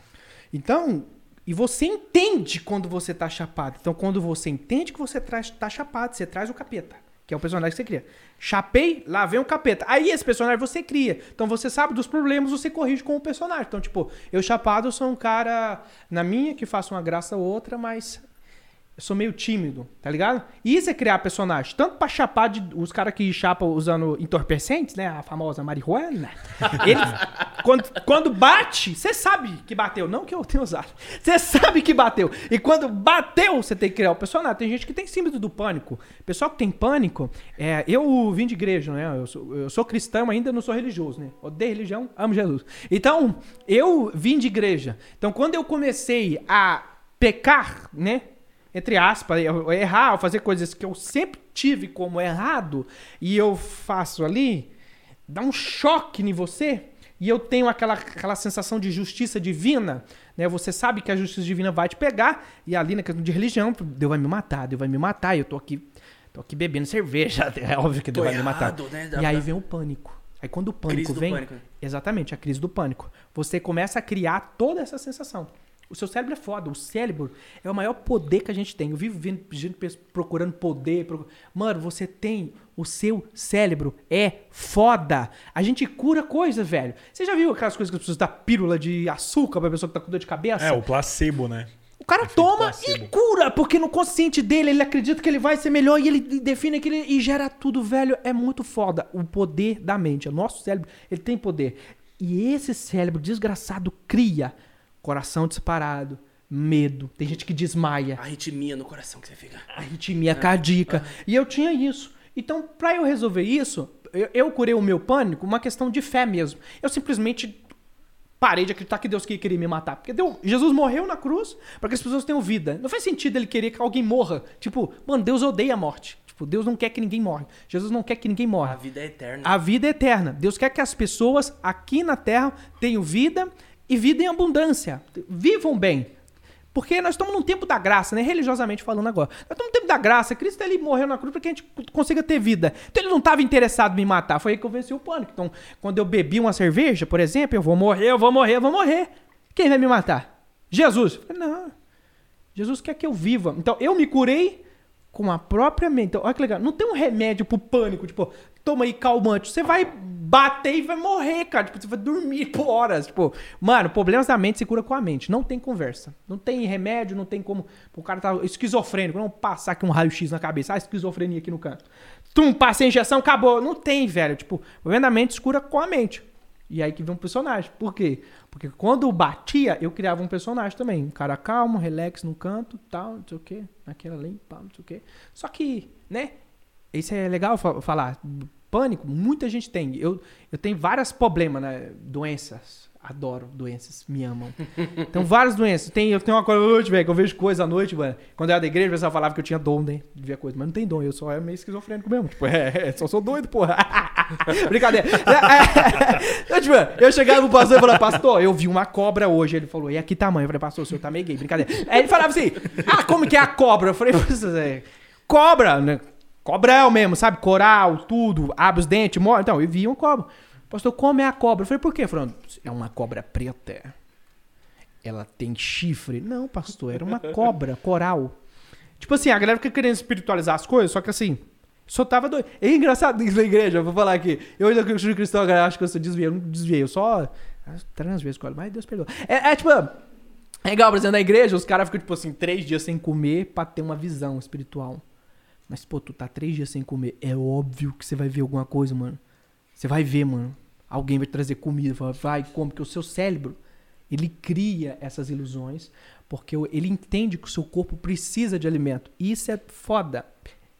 Então, e você entende quando você tá chapado. Então, quando você entende que você traz, tá chapado, você traz o capeta, que é o personagem que você cria. Chapei, lá vem o capeta. Aí esse personagem você cria. Então você sabe dos problemas, você corrige com o personagem. Então, tipo, eu chapado eu sou um cara na minha que faço uma graça ou outra, mas eu sou meio tímido, tá ligado? E isso é criar personagem. Tanto pra chapar de, os caras que chapam usando entorpecentes, né? A famosa marihuana. Eles, quando, quando bate, você sabe que bateu. Não que eu tenha usado. Você sabe que bateu. E quando bateu, você tem que criar o personagem. Tem gente que tem síndrome do pânico. Pessoal que tem pânico, é, eu vim de igreja, né? Eu sou, eu sou cristão, ainda não sou religioso, né? Odeio religião, amo Jesus. Então, eu vim de igreja. Então, quando eu comecei a pecar, né? Entre aspas, eu errar, eu fazer coisas que eu sempre tive como errado, e eu faço ali, dá um choque em você, e eu tenho aquela, aquela sensação de justiça divina, né? Você sabe que a justiça divina vai te pegar, e ali na questão de religião, Deus vai me matar, Deus vai me matar, e eu tô aqui, tô aqui bebendo cerveja, é óbvio que Deus Tô vai me matar. errado, né? E aí vem o pânico. Aí quando o pânico Crise do vem, pânico. exatamente, a crise do pânico, você começa a criar toda essa sensação. O seu cérebro é foda. O cérebro é o maior poder que a gente tem. Eu vivo vendo procurando poder. Mano, você tem. O seu cérebro é foda. A gente cura coisas, velho. Você já viu aquelas coisas que as pessoas dão pílula de açúcar pra pessoa que tá com dor de cabeça? É, o placebo, né? O cara Efeito toma placebo. e cura, porque no consciente dele ele acredita que ele vai ser melhor e ele define aquilo e gera tudo, velho. É muito foda. O poder da mente. O nosso cérebro, ele tem poder. E esse cérebro desgraçado cria coração disparado, medo. Tem gente que desmaia, Arritmia no coração que você fica. arritmia cardíaca. E eu tinha isso. Então, pra eu resolver isso, eu, eu curei o meu pânico, uma questão de fé mesmo. Eu simplesmente parei de acreditar que Deus que- queria me matar. Porque Deus, Jesus morreu na cruz para que as pessoas tenham vida. Não faz sentido ele querer que alguém morra. Tipo, mano, Deus odeia a morte. Tipo, Deus não quer que ninguém morra. Jesus não quer que ninguém A morra. vida é eterna. A vida é eterna. Deus quer que as pessoas aqui na terra tenham vida e vida em abundância. Vivam bem. Porque nós estamos num tempo da graça, né? Religiosamente falando agora. Nós estamos num tempo da graça. Cristo ele morreu na cruz para que a gente consiga ter vida. Então ele não estava interessado em me matar. Foi aí que eu venci o pânico. Então, quando eu bebi uma cerveja, por exemplo, eu vou morrer, eu vou morrer, eu vou morrer. Quem vai me matar? Jesus. Não. Jesus quer que eu viva. Então eu me curei com a própria mente. Então, olha que legal. Não tem um remédio pro pânico, tipo, toma aí calmante. Você vai bater e vai morrer, cara. Tipo, você vai dormir por horas. Tipo, mano, problemas da mente se cura com a mente. Não tem conversa. Não tem remédio, não tem como. O cara tá esquizofrênico. Não passar aqui um raio-x na cabeça. Ah, esquizofrenia aqui no canto. Tum, passa a injeção, acabou. Não tem, velho. Tipo, problema da mente se cura com a mente. E aí que vem um personagem. Por quê? Porque quando batia, eu criava um personagem também. Um cara calmo, relax no canto, tal, não sei o quê. Naquela pá, não sei o quê. Só que, né? Isso é legal fa- falar. Pânico, muita gente tem. Eu, eu tenho vários problemas, né? Doenças. Adoro doenças, me amam. Então, várias doenças. Tem, eu tenho uma coisa à noite, velho, que eu vejo coisa à noite, mano. Quando eu era da igreja, o pessoal falava que eu tinha dom, né? De ver coisa. Mas não tem dom, eu só é meio esquizofrênico mesmo. Tipo, é, é, só sou doido, porra. Brincadeira. eu, tipo, eu chegava pro pastor e falava, pastor, eu vi uma cobra hoje. Ele falou, e a que tamanho? Eu falei, pastor, o senhor tá meio gay. Brincadeira. Aí ele falava assim, ah, como que é a cobra? Eu falei, "Você- cobra, né? Cobrão mesmo, sabe? Coral, tudo, abre os dentes, morre. Então, eu vi uma cobra. Pastor, como é a cobra? Eu falei, por quê? Falando, é uma cobra preta. Ela tem chifre. Não, pastor, era uma cobra, coral. Tipo assim, a galera fica querendo espiritualizar as coisas, só que assim, só tava doido. É engraçado isso na igreja, eu vou falar aqui. Eu ainda sou cristão, a galera acha que eu sou desviei. Eu não desviei, eu só trans vezes com mas Deus perdoa. É, é tipo, é igual, por exemplo, na igreja, os caras ficam, tipo assim, três dias sem comer pra ter uma visão espiritual. Mas, pô, tu tá três dias sem comer, é óbvio que você vai ver alguma coisa, mano. Você vai ver, mano. Alguém vai trazer comida, fala, vai, come, porque o seu cérebro, ele cria essas ilusões, porque ele entende que o seu corpo precisa de alimento. E isso é foda.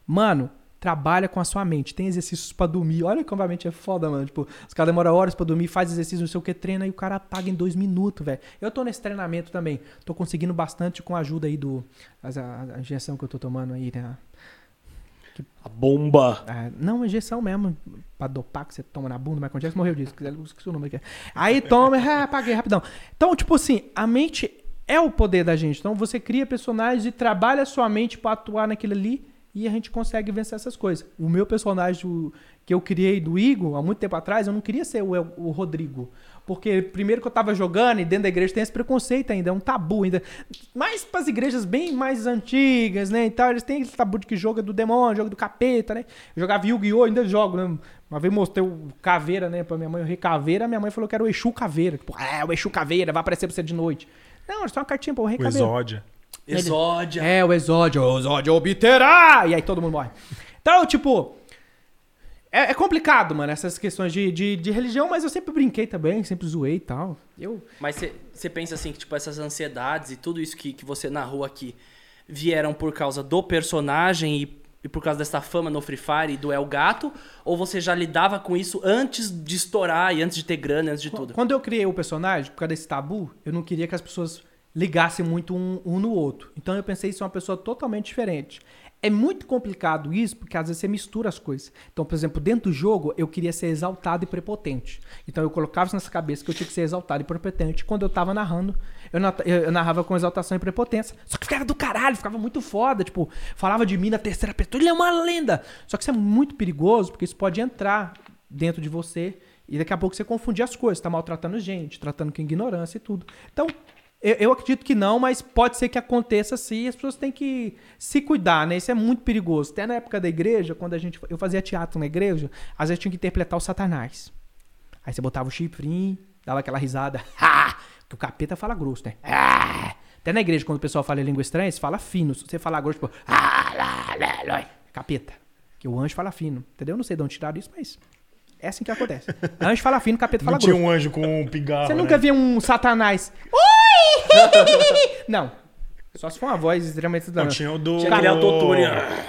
Mano, trabalha com a sua mente. Tem exercícios pra dormir. Olha como a mente é foda, mano. Tipo, os caras demoram horas pra dormir, faz exercício, não sei o que, treina e o cara apaga em dois minutos, velho. Eu tô nesse treinamento também. Tô conseguindo bastante com a ajuda aí do. as- A, a injeção que eu tô tomando aí, né? A bomba. Ah, não, injeção mesmo, pra dopar que você toma na bunda, Michael Jackson morreu disso, esqueci o nome aqui. Aí toma, ah, apaguei rapidão. Então, tipo assim, a mente é o poder da gente. Então você cria personagens e trabalha a sua mente pra atuar naquilo ali e a gente consegue vencer essas coisas. O meu personagem que eu criei do Igor, há muito tempo atrás, eu não queria ser o, o Rodrigo. Porque primeiro que eu tava jogando e dentro da igreja tem esse preconceito ainda, é um tabu ainda. Mais pras igrejas bem mais antigas, né? Então eles têm esse tabu de que jogo é do demônio, jogo do capeta, né? Eu jogava Yu-Gi-Oh! ainda jogo, né? Uma vez mostrei o caveira, né, pra minha mãe, o rei caveira, minha mãe falou que era o Exu caveira. Tipo, ah, o Exu caveira, vai aparecer pra você de noite. Não, é só uma cartinha pra o rei O caveira. Exódia. Exódia. É, o exódio, o exódio obterá! E aí todo mundo morre. Então, tipo. É, é complicado, mano, essas questões de, de, de religião, mas eu sempre brinquei também, sempre zoei e tal. Eu. Mas você pensa assim que, tipo, essas ansiedades e tudo isso que, que você narrou aqui vieram por causa do personagem e, e por causa dessa fama no Free Fire e do El Gato? Ou você já lidava com isso antes de estourar e antes de ter grana, antes de tudo? Quando eu criei o personagem, por causa desse tabu, eu não queria que as pessoas ligassem muito um, um no outro. Então eu pensei isso é uma pessoa totalmente diferente. É muito complicado isso, porque às vezes você mistura as coisas. Então, por exemplo, dentro do jogo, eu queria ser exaltado e prepotente. Então eu colocava isso nessa cabeça que eu tinha que ser exaltado e prepotente. Quando eu tava narrando, eu, eu- eu narrava com exaltação e prepotência. Só que ficava do caralho, ficava muito foda. Tipo, falava de mim na terceira pessoa. Ele é uma lenda. Só que isso é muito perigoso, porque isso pode entrar dentro de você e daqui a pouco você confundir as coisas. Tá maltratando gente, tratando com ignorância e tudo. Então, eu, eu acredito que não, mas pode ser que aconteça sim. As pessoas têm que se cuidar, né? Isso é muito perigoso. Até na época da igreja, quando a gente eu fazia teatro na igreja, às vezes tinha que interpretar o Satanás. Aí você botava o chifrinho, dava aquela risada. Ha! Que o capeta fala grosso, né? Até na igreja, quando o pessoal fala língua estranha, você fala fino. Se você falar grosso, tipo. Lá, lá, lá, capeta. Que o anjo fala fino. Entendeu? Eu não sei de onde tiraram isso, mas. É assim que acontece. Anjo fala fino, capeta fala Não tinha grosso. um anjo com um pigarro, Você né? nunca viu um satanás. Não. Só se for uma voz extremamente Não, tinha o do... Tinha aquele autotune.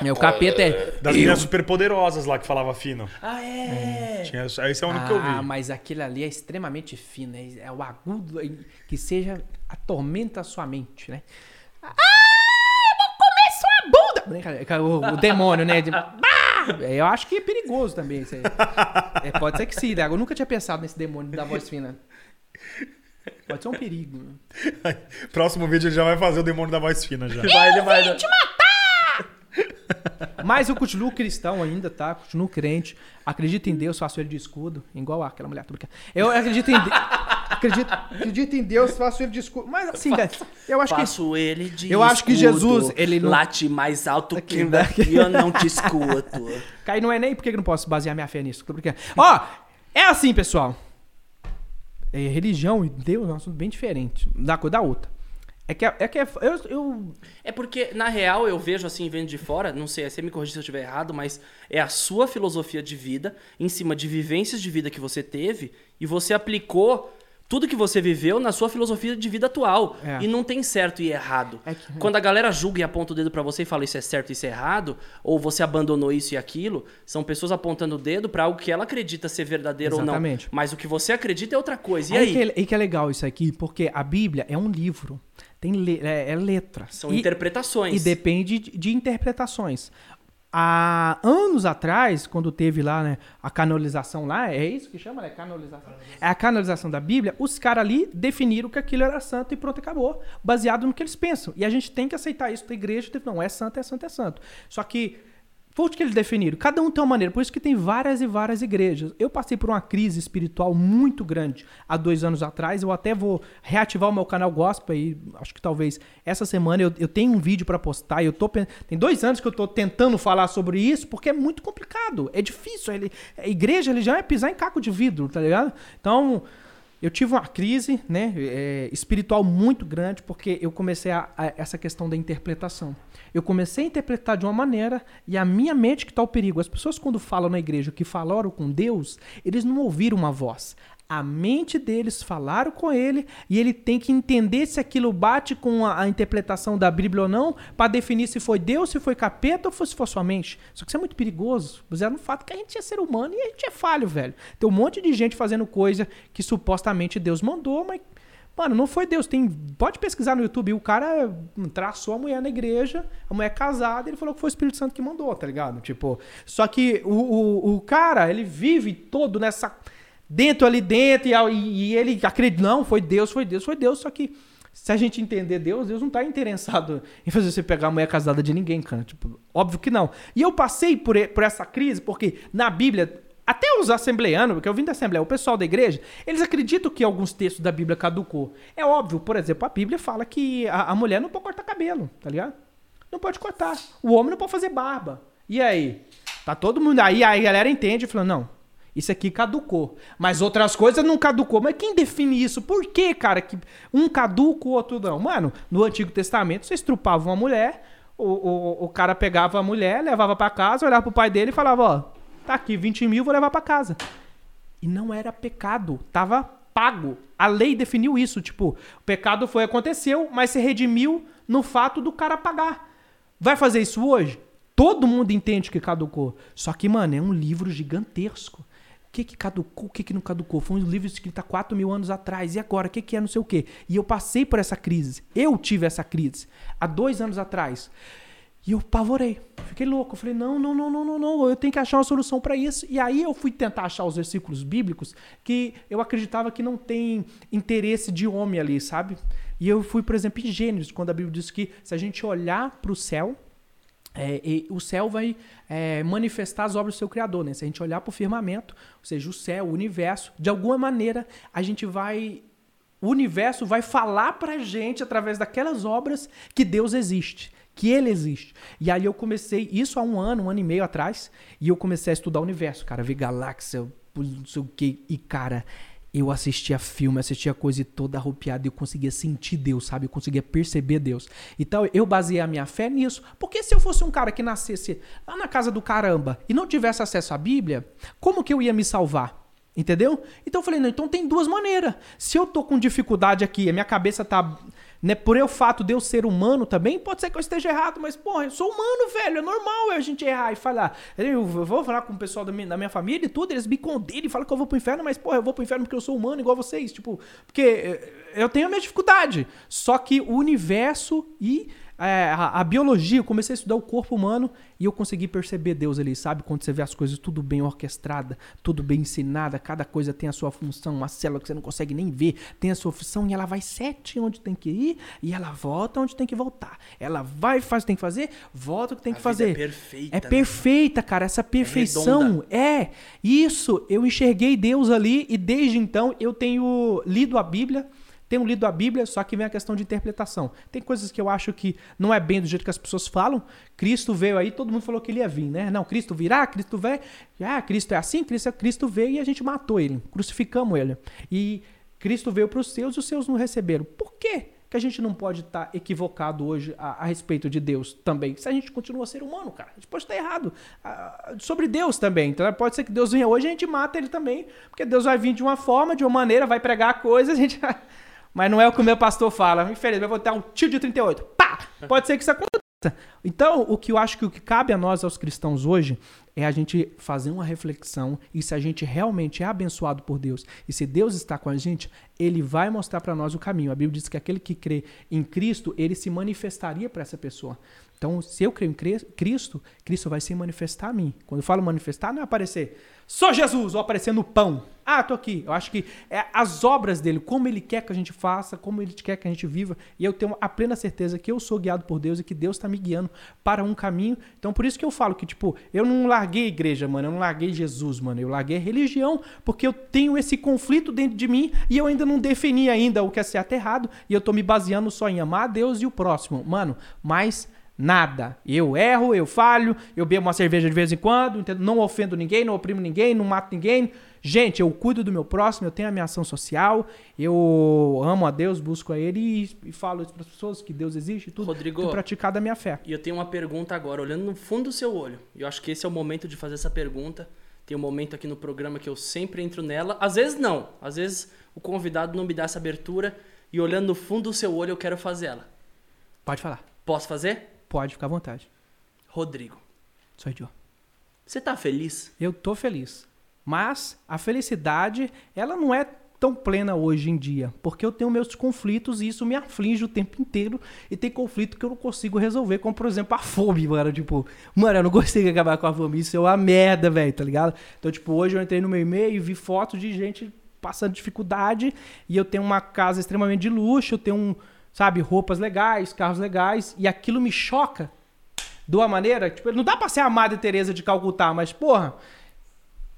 Meu capeta é. Das meninas superpoderosas lá que falava fino. Ah, é? Tinha, esse é o único que eu Ah, vi. mas aquele ali é extremamente fino. É, é o agudo aí, que seja atormenta a sua mente, né? Ah, eu vou comer sua bunda! O, o demônio, né? De- Bah! É, Eu acho que é perigoso também isso aí. É, pode ser que sim, né? Eu nunca tinha pensado nesse demônio da voz fina. Pode ser um perigo. né? Próximo vídeo ele já vai fazer o demônio da voz fina já. Vai, ele vai. Mas eu continuo cristão ainda, tá? Continuo crente. Acredito em Deus, faço ele de escudo. Igual aquela mulher, tô brincando. Eu acredito em Deus. Acredito, acredito em Deus, faço ele de escudo. Mas assim, cara, eu acho que. Faço ele de Eu acho que escudo, Jesus, ele não- Late mais alto Aqui, que né? daqui, eu não te escuto. Cai não é nem porque eu não posso basear minha fé nisso. Tô brincando. Ó, é assim, pessoal. É, religião e Deus é um assunto bem diferente. Da coisa da outra. É que, é que é- eu, eu É porque, na real, eu vejo assim, vendo de fora, não sei, você me corrija se eu estiver errado, mas é a sua filosofia de vida, em cima de vivências de vida que você teve, e você aplicou tudo que você viveu na sua filosofia de vida atual. É. E não tem certo e errado. É que- Quando a galera julga e aponta o dedo pra você e fala isso é certo e isso é errado, ou você abandonou isso e aquilo, são pessoas apontando o dedo pra algo que ela acredita ser verdadeiro Exatamente. ou não. Mas o que você acredita é outra coisa. E aí, aí? Que, é- aí que é legal isso aqui, porque a Bíblia é um livro. Tem le- é, é letra. São E- interpretações. E depende de, de interpretações. Há anos atrás, quando teve lá, né, a canonização lá, é isso que chama, né? Canonização. É a canonização da Bíblia, os caras ali definiram que aquilo era santo e pronto, acabou. Baseado no que eles pensam. E a gente tem que aceitar isso da igreja. Não, é santo, é santo, é santo. Só que foi o que eles definiram. Cada um tem uma maneira. Por isso que tem várias e várias igrejas. Eu passei por uma crise espiritual muito grande há dois anos atrás. Eu até vou reativar o meu canal Gospel aí. Acho que talvez essa semana eu, eu tenho um vídeo pra postar. Eu tô, tem dois anos que eu tô tentando falar sobre isso, porque é muito complicado. É difícil. Ele, a igreja já é pisar em caco de vidro, tá ligado? Então. Eu tive uma crise né, é, espiritual muito grande porque eu comecei a, a- essa questão da interpretação. Eu comecei a interpretar de uma maneira e a minha mente que está o perigo. As pessoas quando falam na igreja que falaram com Deus, eles não ouviram uma voz. A mente deles falaram com ele e ele tem que entender se aquilo bate com a, a interpretação da Bíblia ou não para definir se foi Deus, se foi capeta ou se foi sua mente. Só que isso é muito perigoso, baseado no fato que a gente é ser humano e a gente é falho, velho. Tem um monte de gente fazendo coisa que supostamente Deus mandou, mas Mano, não foi Deus. Tem, pode pesquisar no YouTube. O cara traçou a mulher na igreja, a mulher casada, ele falou que foi o Espírito Santo que mandou, tá ligado? Tipo, só que o, o, o cara, ele vive todo nessa. Dentro ali dentro, e, e ele acredita, não, foi Deus, foi Deus, foi Deus. Só que Se a gente entender Deus, Deus não tá interessado em fazer você pegar a mulher casada de ninguém, cara. Tipo, óbvio que não. E eu passei por, por essa crise, porque na Bíblia, até os assembleanos, porque eu vim da Assembleia, o pessoal da igreja, eles acreditam que alguns textos da Bíblia caducou. É óbvio, por exemplo, a Bíblia fala que a, a mulher não pode cortar cabelo, tá ligado? Não pode cortar. O homem não pode fazer barba. E aí? Tá todo mundo. Aí a galera entende e fala: não, isso aqui caducou. Mas outras coisas não caducou. Mas quem define isso? Por que, cara, que um caduca, o outro não? Mano, no Antigo Testamento, você estrupava uma mulher, o, o, o cara pegava a mulher, levava pra casa, olhava pro pai dele e falava: ó, tá aqui 20 mil, vou levar pra casa. E não era pecado, tava pago. A lei definiu isso, tipo, o pecado foi aconteceu, mas se redimiu no fato do cara pagar. Vai fazer isso hoje? Todo mundo entende que caducou. Só que, mano, é um livro gigantesco. Que que caducou, o que que não caducou? Foi um livro escrito há 4 mil anos atrás. E agora? O que que é não sei o quê? E eu passei por essa crise. Eu tive essa crise há dois anos atrás. E eu pavorei. Fiquei louco. Falei, não, não, não, não, não, não. Eu tenho que achar uma solução para isso. E aí eu fui tentar achar os versículos bíblicos que eu acreditava que não tem interesse de homem ali, sabe? E eu fui, por exemplo, em Gênesis, quando a Bíblia diz que se a gente olhar para o céu, é, o céu vai é, manifestar as obras do seu Criador, né? Se a gente olhar para o firmamento, ou seja, o céu, o universo, de alguma maneira a gente vai. O universo vai falar pra gente, através daquelas obras, que Deus existe, que Ele existe. E aí eu comecei, isso há um ano, um ano e meio atrás, e eu comecei a estudar o universo, cara, ver galáxia, não sei o que, e cara, eu assistia filme, assistia coisa toda arrupiada e eu conseguia sentir Deus, sabe? Eu conseguia perceber Deus. Então eu baseei a minha fé nisso. Porque se eu fosse um cara que nascesse lá na casa do caramba e não tivesse acesso à Bíblia, como que eu ia me salvar? Entendeu? Então eu falei, não, então tem duas maneiras. Se eu tô com dificuldade aqui, a minha cabeça tá. Né, por eu fato de eu ser humano também, pode ser que eu esteja errado, mas, porra, eu sou humano, velho. É normal a gente errar e falar. Eu vou falar com o pessoal da minha, da minha família e tudo, eles me condenam e falam que eu vou pro inferno, mas, porra, eu vou pro inferno porque eu sou humano igual vocês. Tipo, porque eh, eu tenho a minha dificuldade. Só que o universo e é, a, a biologia, eu comecei a estudar o corpo humano e eu consegui perceber Deus ali, sabe? Quando você vê as coisas tudo bem orquestrada, tudo bem ensinada, cada coisa tem a sua função, uma célula que você não consegue nem ver, tem a sua função e ela vai certinho onde tem que ir e ela volta onde tem que voltar. Ela vai, faz o que tem que fazer, volta o que tem A que vida fazer. é perfeita, É né? perfeita, cara, essa perfeição. redonda. É, isso, eu enxerguei Deus ali e desde então eu tenho lido a Bíblia, tenho lido a Bíblia, só que vem a questão de interpretação. Tem coisas que eu acho que não é bem do jeito que as pessoas falam. Cristo veio aí, todo mundo falou que ele ia vir, né? Não, Cristo virá, Cristo vai. Ah, Cristo é assim, Cristo, Cristo veio e a gente matou ele, crucificamos ele. E Cristo veio para os seus e os seus não receberam. Por quê? Que a gente não pode estar equivocado hoje a, a respeito de Deus também. Se a gente continua ser humano, cara, a gente pode estar errado ah, sobre Deus também. Então pode ser que Deus venha hoje e a gente mata ele também, porque Deus vai vir de uma forma, de uma maneira, vai pregar coisas, a gente. Mas não é o que o meu pastor fala. Infelizmente, vai botar um tiro de 38. Pá! Pode ser que isso aconteça. Então, o que eu acho que o que cabe a nós, aos cristãos hoje, é a gente fazer uma reflexão e se a gente realmente é abençoado por Deus e se Deus está com a gente, ele vai mostrar para nós o caminho. A Bíblia diz que aquele que crê em Cristo, ele se manifestaria para essa pessoa. Então, se eu creio em Cri- Cristo, Cristo vai se manifestar a mim. Quando eu falo manifestar, não é aparecer, sou Jesus, ou aparecer no pão. Ah, tô aqui. Eu acho que é as obras dele, como ele quer que a gente faça, como ele quer que a gente viva. E eu tenho a plena certeza que eu sou guiado por Deus e que Deus está me guiando para um caminho. Então, por isso que eu falo que, tipo, eu não larguei a igreja, mano. Eu não larguei Jesus, mano. Eu larguei a religião porque eu tenho esse conflito dentro de mim e eu ainda não defini ainda o que é certo e errado. E eu tô me baseando só em amar a Deus e o próximo. Mano, mas Nada. Eu erro, eu falho, eu bebo uma cerveja de vez em quando, não ofendo ninguém, não oprimo ninguém, não mato ninguém. Gente, eu cuido do meu próximo, eu tenho a minha ação social, eu amo a Deus, busco a Ele e, falo isso para as pessoas que Deus existe e tudo. Rodrigo, tenho praticado a minha fé. E eu tenho uma pergunta agora, olhando no fundo do seu olho. Eu acho que esse é o momento de fazer essa pergunta. Tem um momento aqui no programa que eu sempre entro nela. Às vezes não. Às vezes o convidado não me dá essa abertura. E olhando no fundo do seu olho, eu quero fazer ela. Pode falar. Posso fazer? Pode ficar à vontade. Rodrigo, Sou idiota. você tá feliz? Eu tô feliz. Mas a felicidade, ela não é tão plena hoje em dia, porque eu tenho meus conflitos e isso me aflige o tempo inteiro e tem conflito que eu não consigo resolver, como por exemplo a fome, mano, tipo, mano, eu não consigo acabar com a fome, isso é uma merda, velho, tá ligado? Então, tipo, hoje eu entrei no meu e-mail e vi fotos de gente passando dificuldade e eu tenho uma casa extremamente de luxo, eu tenho um sabe, roupas legais, carros legais, e aquilo me choca de uma maneira, tipo, não dá pra ser a Madre Teresa de Calcutá, mas, porra,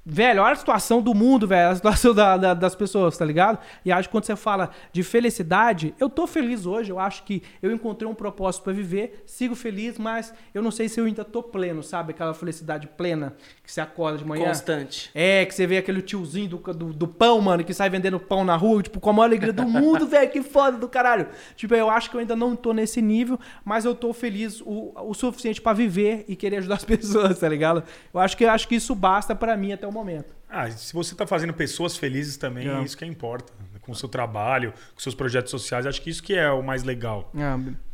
Velho, olha a situação do mundo, velho, a situação da- da- das pessoas, tá ligado? E acho que quando você fala de felicidade, eu tô feliz hoje, eu acho que eu encontrei um propósito pra viver, sigo feliz, mas eu não sei se eu ainda tô pleno, sabe? Aquela felicidade plena que você acorda de manhã. Constante. É, que você vê aquele tiozinho do, do, do pão, mano, que sai vendendo pão na rua, tipo, com a maior alegria do mundo, velho, que foda do caralho. Tipo, eu acho que eu ainda não tô nesse nível, mas eu tô feliz o, o suficiente pra viver e querer ajudar as pessoas, tá ligado? Eu acho que, eu acho que isso basta pra mim até o momento. Ah, se você tá fazendo pessoas felizes também, é É. isso que importa. Com o seu trabalho, com seus projetos sociais, acho que isso que é o mais legal.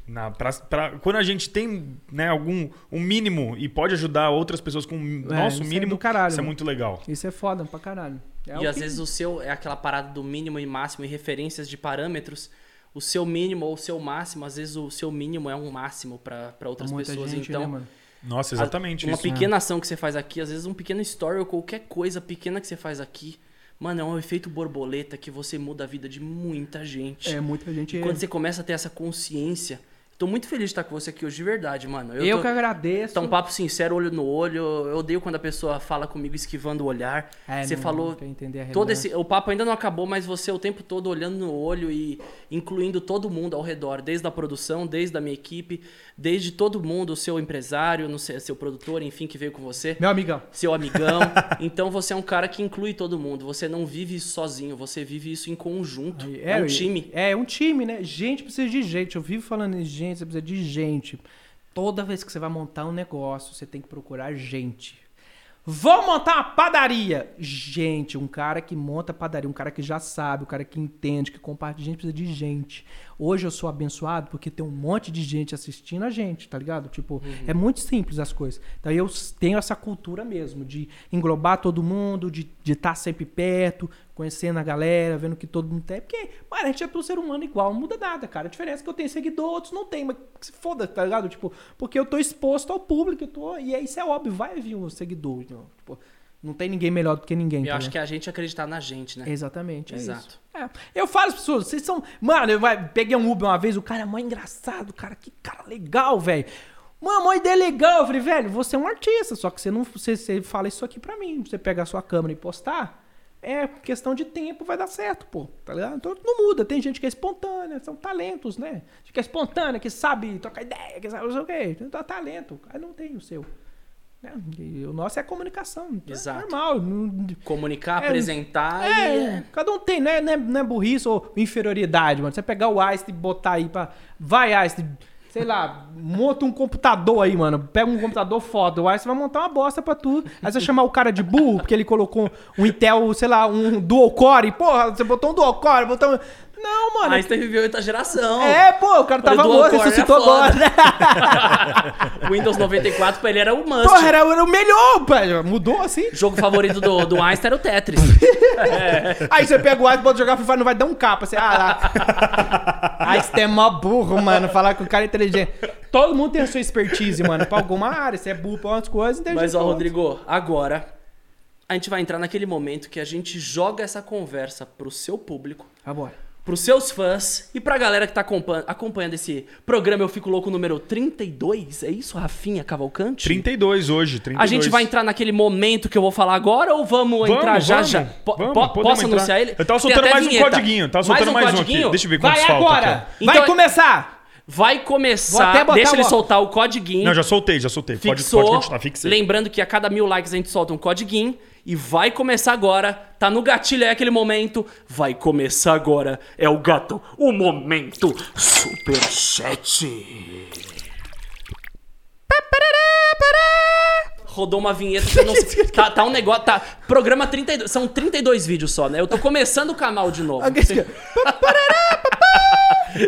Na, pra, pra- quando a gente tem né, algum um mínimo e pode ajudar outras pessoas com o nosso isso é mínimo, do caralho, isso é mano. muito legal. Isso é foda pra caralho. É e o às que- vezes o seu é aquela parada do mínimo e máximo e referências de parâmetros. O seu mínimo ou o seu máximo, às vezes o seu mínimo é um máximo pra pra outras muita pessoas. gente, então, né, mano? Nossa, exatamente uma isso. pequena ação que você faz aqui, às vezes um pequeno story ou qualquer coisa pequena que você faz aqui, mano, é um efeito borboleta que você muda a vida de muita gente. É, muita gente... E quando você começa a ter essa consciência, tô muito feliz de estar com você aqui hoje, de verdade, mano. Eu, tô- que agradeço. Tá um papo sincero, olho no olho. Eu odeio quando a pessoa fala comigo esquivando o olhar. É, você não- falou não entender a todo esse, o papo ainda não acabou, mas você o tempo todo olhando no olho e incluindo todo mundo ao redor, desde a produção, desde a minha equipe, desde todo mundo, o seu empresário, não sei, seu produtor, enfim, que veio com você. Meu amigão. Seu amigão. então você é um cara que inclui todo mundo. Você não vive isso sozinho, você vive isso em conjunto. É, um time. É, é um time, né? Gente precisa de gente. Eu vivo falando em gente, você precisa de gente. Toda vez que você vai montar um negócio, você tem que procurar gente. Vou montar uma padaria. Gente, um cara que monta padaria, um cara que já sabe, um cara que entende, que compartilha, gente precisa de gente. Hoje eu sou abençoado porque tem um monte de gente assistindo a gente, tá ligado? Tipo, é muito simples as coisas. Então eu tenho essa cultura mesmo de englobar todo mundo, de estar sempre perto, conhecendo a galera, vendo que todo mundo tem. Porque, mano, a gente é todo ser humano igual, não muda nada, cara. A diferença é que eu tenho seguidor, outros não tem, mas que se foda, tá ligado? Tipo, porque eu tô exposto ao público, eu tô, e é, isso é óbvio, vai vir um seguidor. Então, tipo, não tem ninguém melhor do que ninguém. Eu tá acho ligado? que é a gente acreditar na gente, né? Exatamente, é Exato. É. Eu falo às pessoas, vocês são. Mano, eu peguei um Uber uma vez, o cara é mó engraçado, cara, que cara legal, velho. Mano, uma ideia legal. Eu falei, velho, você é um artista, só que você não. Você, você fala isso aqui pra mim. Você pegar a sua câmera e postar, é questão de tempo, vai dar certo, pô. Tá ligado? Então não muda. Tem gente que é espontânea, são talentos, né? Gente que é espontânea, que sabe trocar ideia, que sabe não sei o quê. Então, talento. Aí não tem o seu. né? O nosso é a comunicação. Então Exato. É normal. Comunicar, É, apresentar é, e. cada um tem, não é, não, é, não é burrice ou inferioridade, mano. Você pegar o Einstein e botar aí pra. Vai, Einstein, sei lá, monta um computador aí, mano. Pega um computador foda. O Einstein vai montar uma bosta pra tudo. Aí você vai chamar o cara de burro, porque ele colocou um Intel, sei lá, um dual core. Porra, você botou um dual core, botou um. Não, mano. Einstein viveu outra geração. É, pô, o cara tava morto, é ressuscitou foda. agora. O Windows 94 pra ele era o must. Porra, era, era o melhor, velho. Mudou assim. O jogo favorito do, do Einstein era o Tetris. Aí você pega o Einstein, bota jogar Fire, não vai dar um capa. Você, ah lá. Einstein é mó burro, mano. Falar com o cara inteligente. Todo mundo tem a sua expertise, mano. Pra alguma área. Você é burro pra outras coisas, inteligente Mas, ó. Rodrigo, agora a gente vai entrar naquele momento que a gente joga essa conversa pro seu público, Vambora. Pros seus fãs e pra galera que tá acompanhando, esse programa Eu Fico Louco número 32. É isso, Rafinha Cavalcante? 32 hoje, 32. A gente vai entrar naquele momento que eu vou falar agora ou vamos, Vamos, entrar já vamos, já? Po- vamos, po- posso entrar. anunciar ele? Eu tava soltando até mais um vinheta. codiguinho, tava soltando mais um aqui. codiguinho? Deixa eu ver Vai quantos falta agora. aqui. Então- vai começar. Vai começar. Deixa ele soltar o codiguinho. Não, já soltei, já soltei. Pode, Fixou. pode continuar, fixei. Lembrando que a cada mil likes a gente solta um codiguinho. E vai começar agora. Tá no gatilho, é aquele momento. Vai começar agora. É o gato. O momento Superchat. Rodou uma vinheta que eu não sei. Tá, tá um negócio. Tá. Programa 32. São 32 vídeos só, né? Eu tô começando o canal de novo.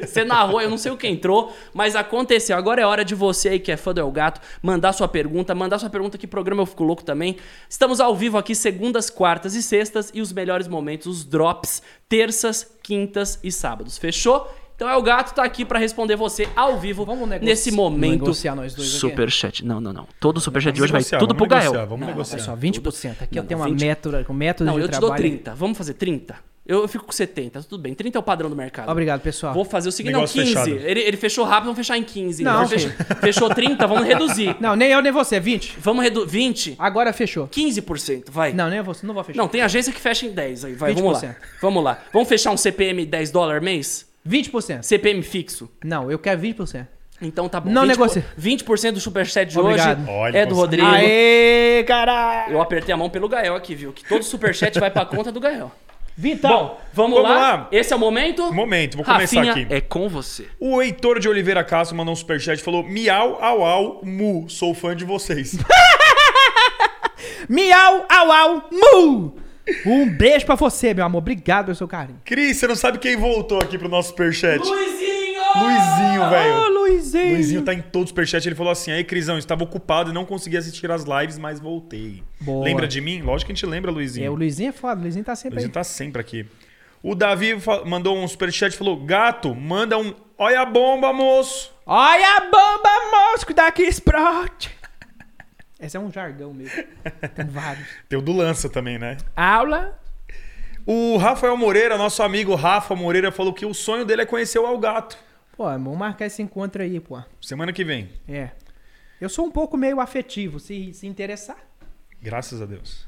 Você narrou, eu não sei o que entrou, mas aconteceu. Agora é hora de você aí que é fã do El Gato mandar sua pergunta, mandar sua pergunta que programa eu fico louco também. Estamos ao vivo aqui segundas, quartas e sextas e os melhores momentos, os drops, terças, quintas e sábados. Fechou? Então é o gato tá aqui pra responder você ao vivo nesse momento. negociar nós dois? Superchat. Não, não, não. Todo superchat de hoje vai tudo pro Gael. Vamos Não, negociar. é só 20%. Aqui Não, eu tenho não, uma 20. método, um método Não, de eu te dou trabalho. 30. Vamos fazer 30? Eu fico com 70, tudo bem. 30 é o padrão do mercado. Obrigado, pessoal. Vou fazer o seguinte, não, Negócio 15. fechado. Ele, ele fechou rápido, vamos fechar em 15. Não, Ele fechou, fechou 30, vamos reduzir. Não, nem eu nem você, 20. Vamos reduzir. 20? Agora fechou. 15%, vai. Não, nem eu você, não vou fechar. Não, tem agência que fecha em 10 aí, vai, vamos lá. 20%. Vamos lá. Vamos fechar um CPM 10 dólares mês? 20%. CPM fixo. Não, eu quero 20%. Então tá bom. Não 20%, negocia. 20% do superchat de Obrigado. hoje Olha, é do. Rodrigo. Aê, caralho! Eu apertei a mão pelo Gael aqui, viu? Que todo superchat vai pra conta do Gael. Vitão. Bom, vamos, Vamos lá. lá. Esse é o momento? Momento, vou começar Rafinha, aqui. é com você. O Heitor de Oliveira Castro mandou um superchat e falou: Miau, au, au, mu, sou fã de vocês. Miau, au, au, mu! Um beijo pra você, meu amor. Obrigado pelo seu carinho. Cris, você não sabe quem voltou aqui pro nosso superchat? Luizinho! Luizinho, Ô, velho. Luizinho. Luizinho tá em todo o superchat. Ele falou assim: Aí, Crisão, estava ocupado e não consegui assistir as lives, mas voltei. Boa. Lembra de mim? Lógico que a gente lembra, Luizinho. É, o Luizinho é foda. O Luizinho tá sempre Luizinho aí. tá sempre aqui. O Davi mandou um superchat e falou: Gato, manda um. Olha a bomba, moço. Olha a bomba, moço, cuidado que explode. Esse é um jargão mesmo. Tem vários. Tem o do Lança também, né? Aula. O Rafael Moreira, nosso amigo Rafa Moreira, falou que o sonho dele é conhecer o Gato. Pô, vamos marcar esse encontro aí, pô. Semana que vem. É. Eu sou um pouco meio afetivo, se, se interessar. Graças a Deus.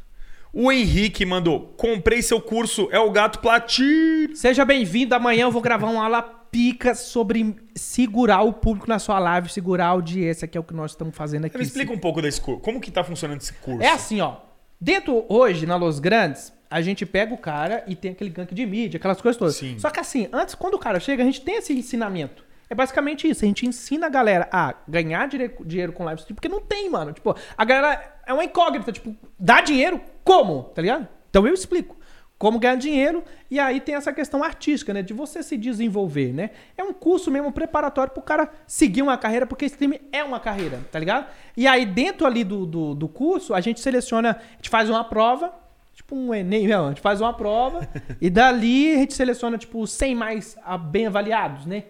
O Henrique mandou: comprei seu curso, é o gato platino. Seja bem-vindo. Amanhã eu vou gravar uma aula pica sobre segurar o público na sua live, segurar a audiência, que é o que nós estamos fazendo aqui. Me explica um pouco desse curso. Como que tá funcionando esse curso? É assim, ó. Dentro hoje, na Los Grandes, a gente pega o cara e tem aquele gank de mídia, aquelas coisas todas. Sim. Só que assim, antes, quando o cara chega, a gente tem esse ensinamento. É basicamente isso. A gente ensina a galera a ganhar dinheiro com live stream, porque não tem, mano. Tipo, a galera é uma incógnita. Tipo, dá dinheiro? Como? Tá ligado? Então eu explico. Como ganhar dinheiro, e aí tem essa questão artística, né? De você se desenvolver, né? É um curso mesmo preparatório pro cara seguir uma carreira, porque stream é uma carreira, tá ligado? E aí, dentro ali do, do, do curso, a gente seleciona, a gente faz uma prova, tipo um Enem, não, a gente faz uma prova, e dali a gente seleciona, tipo, os 100 mais bem avaliados, né?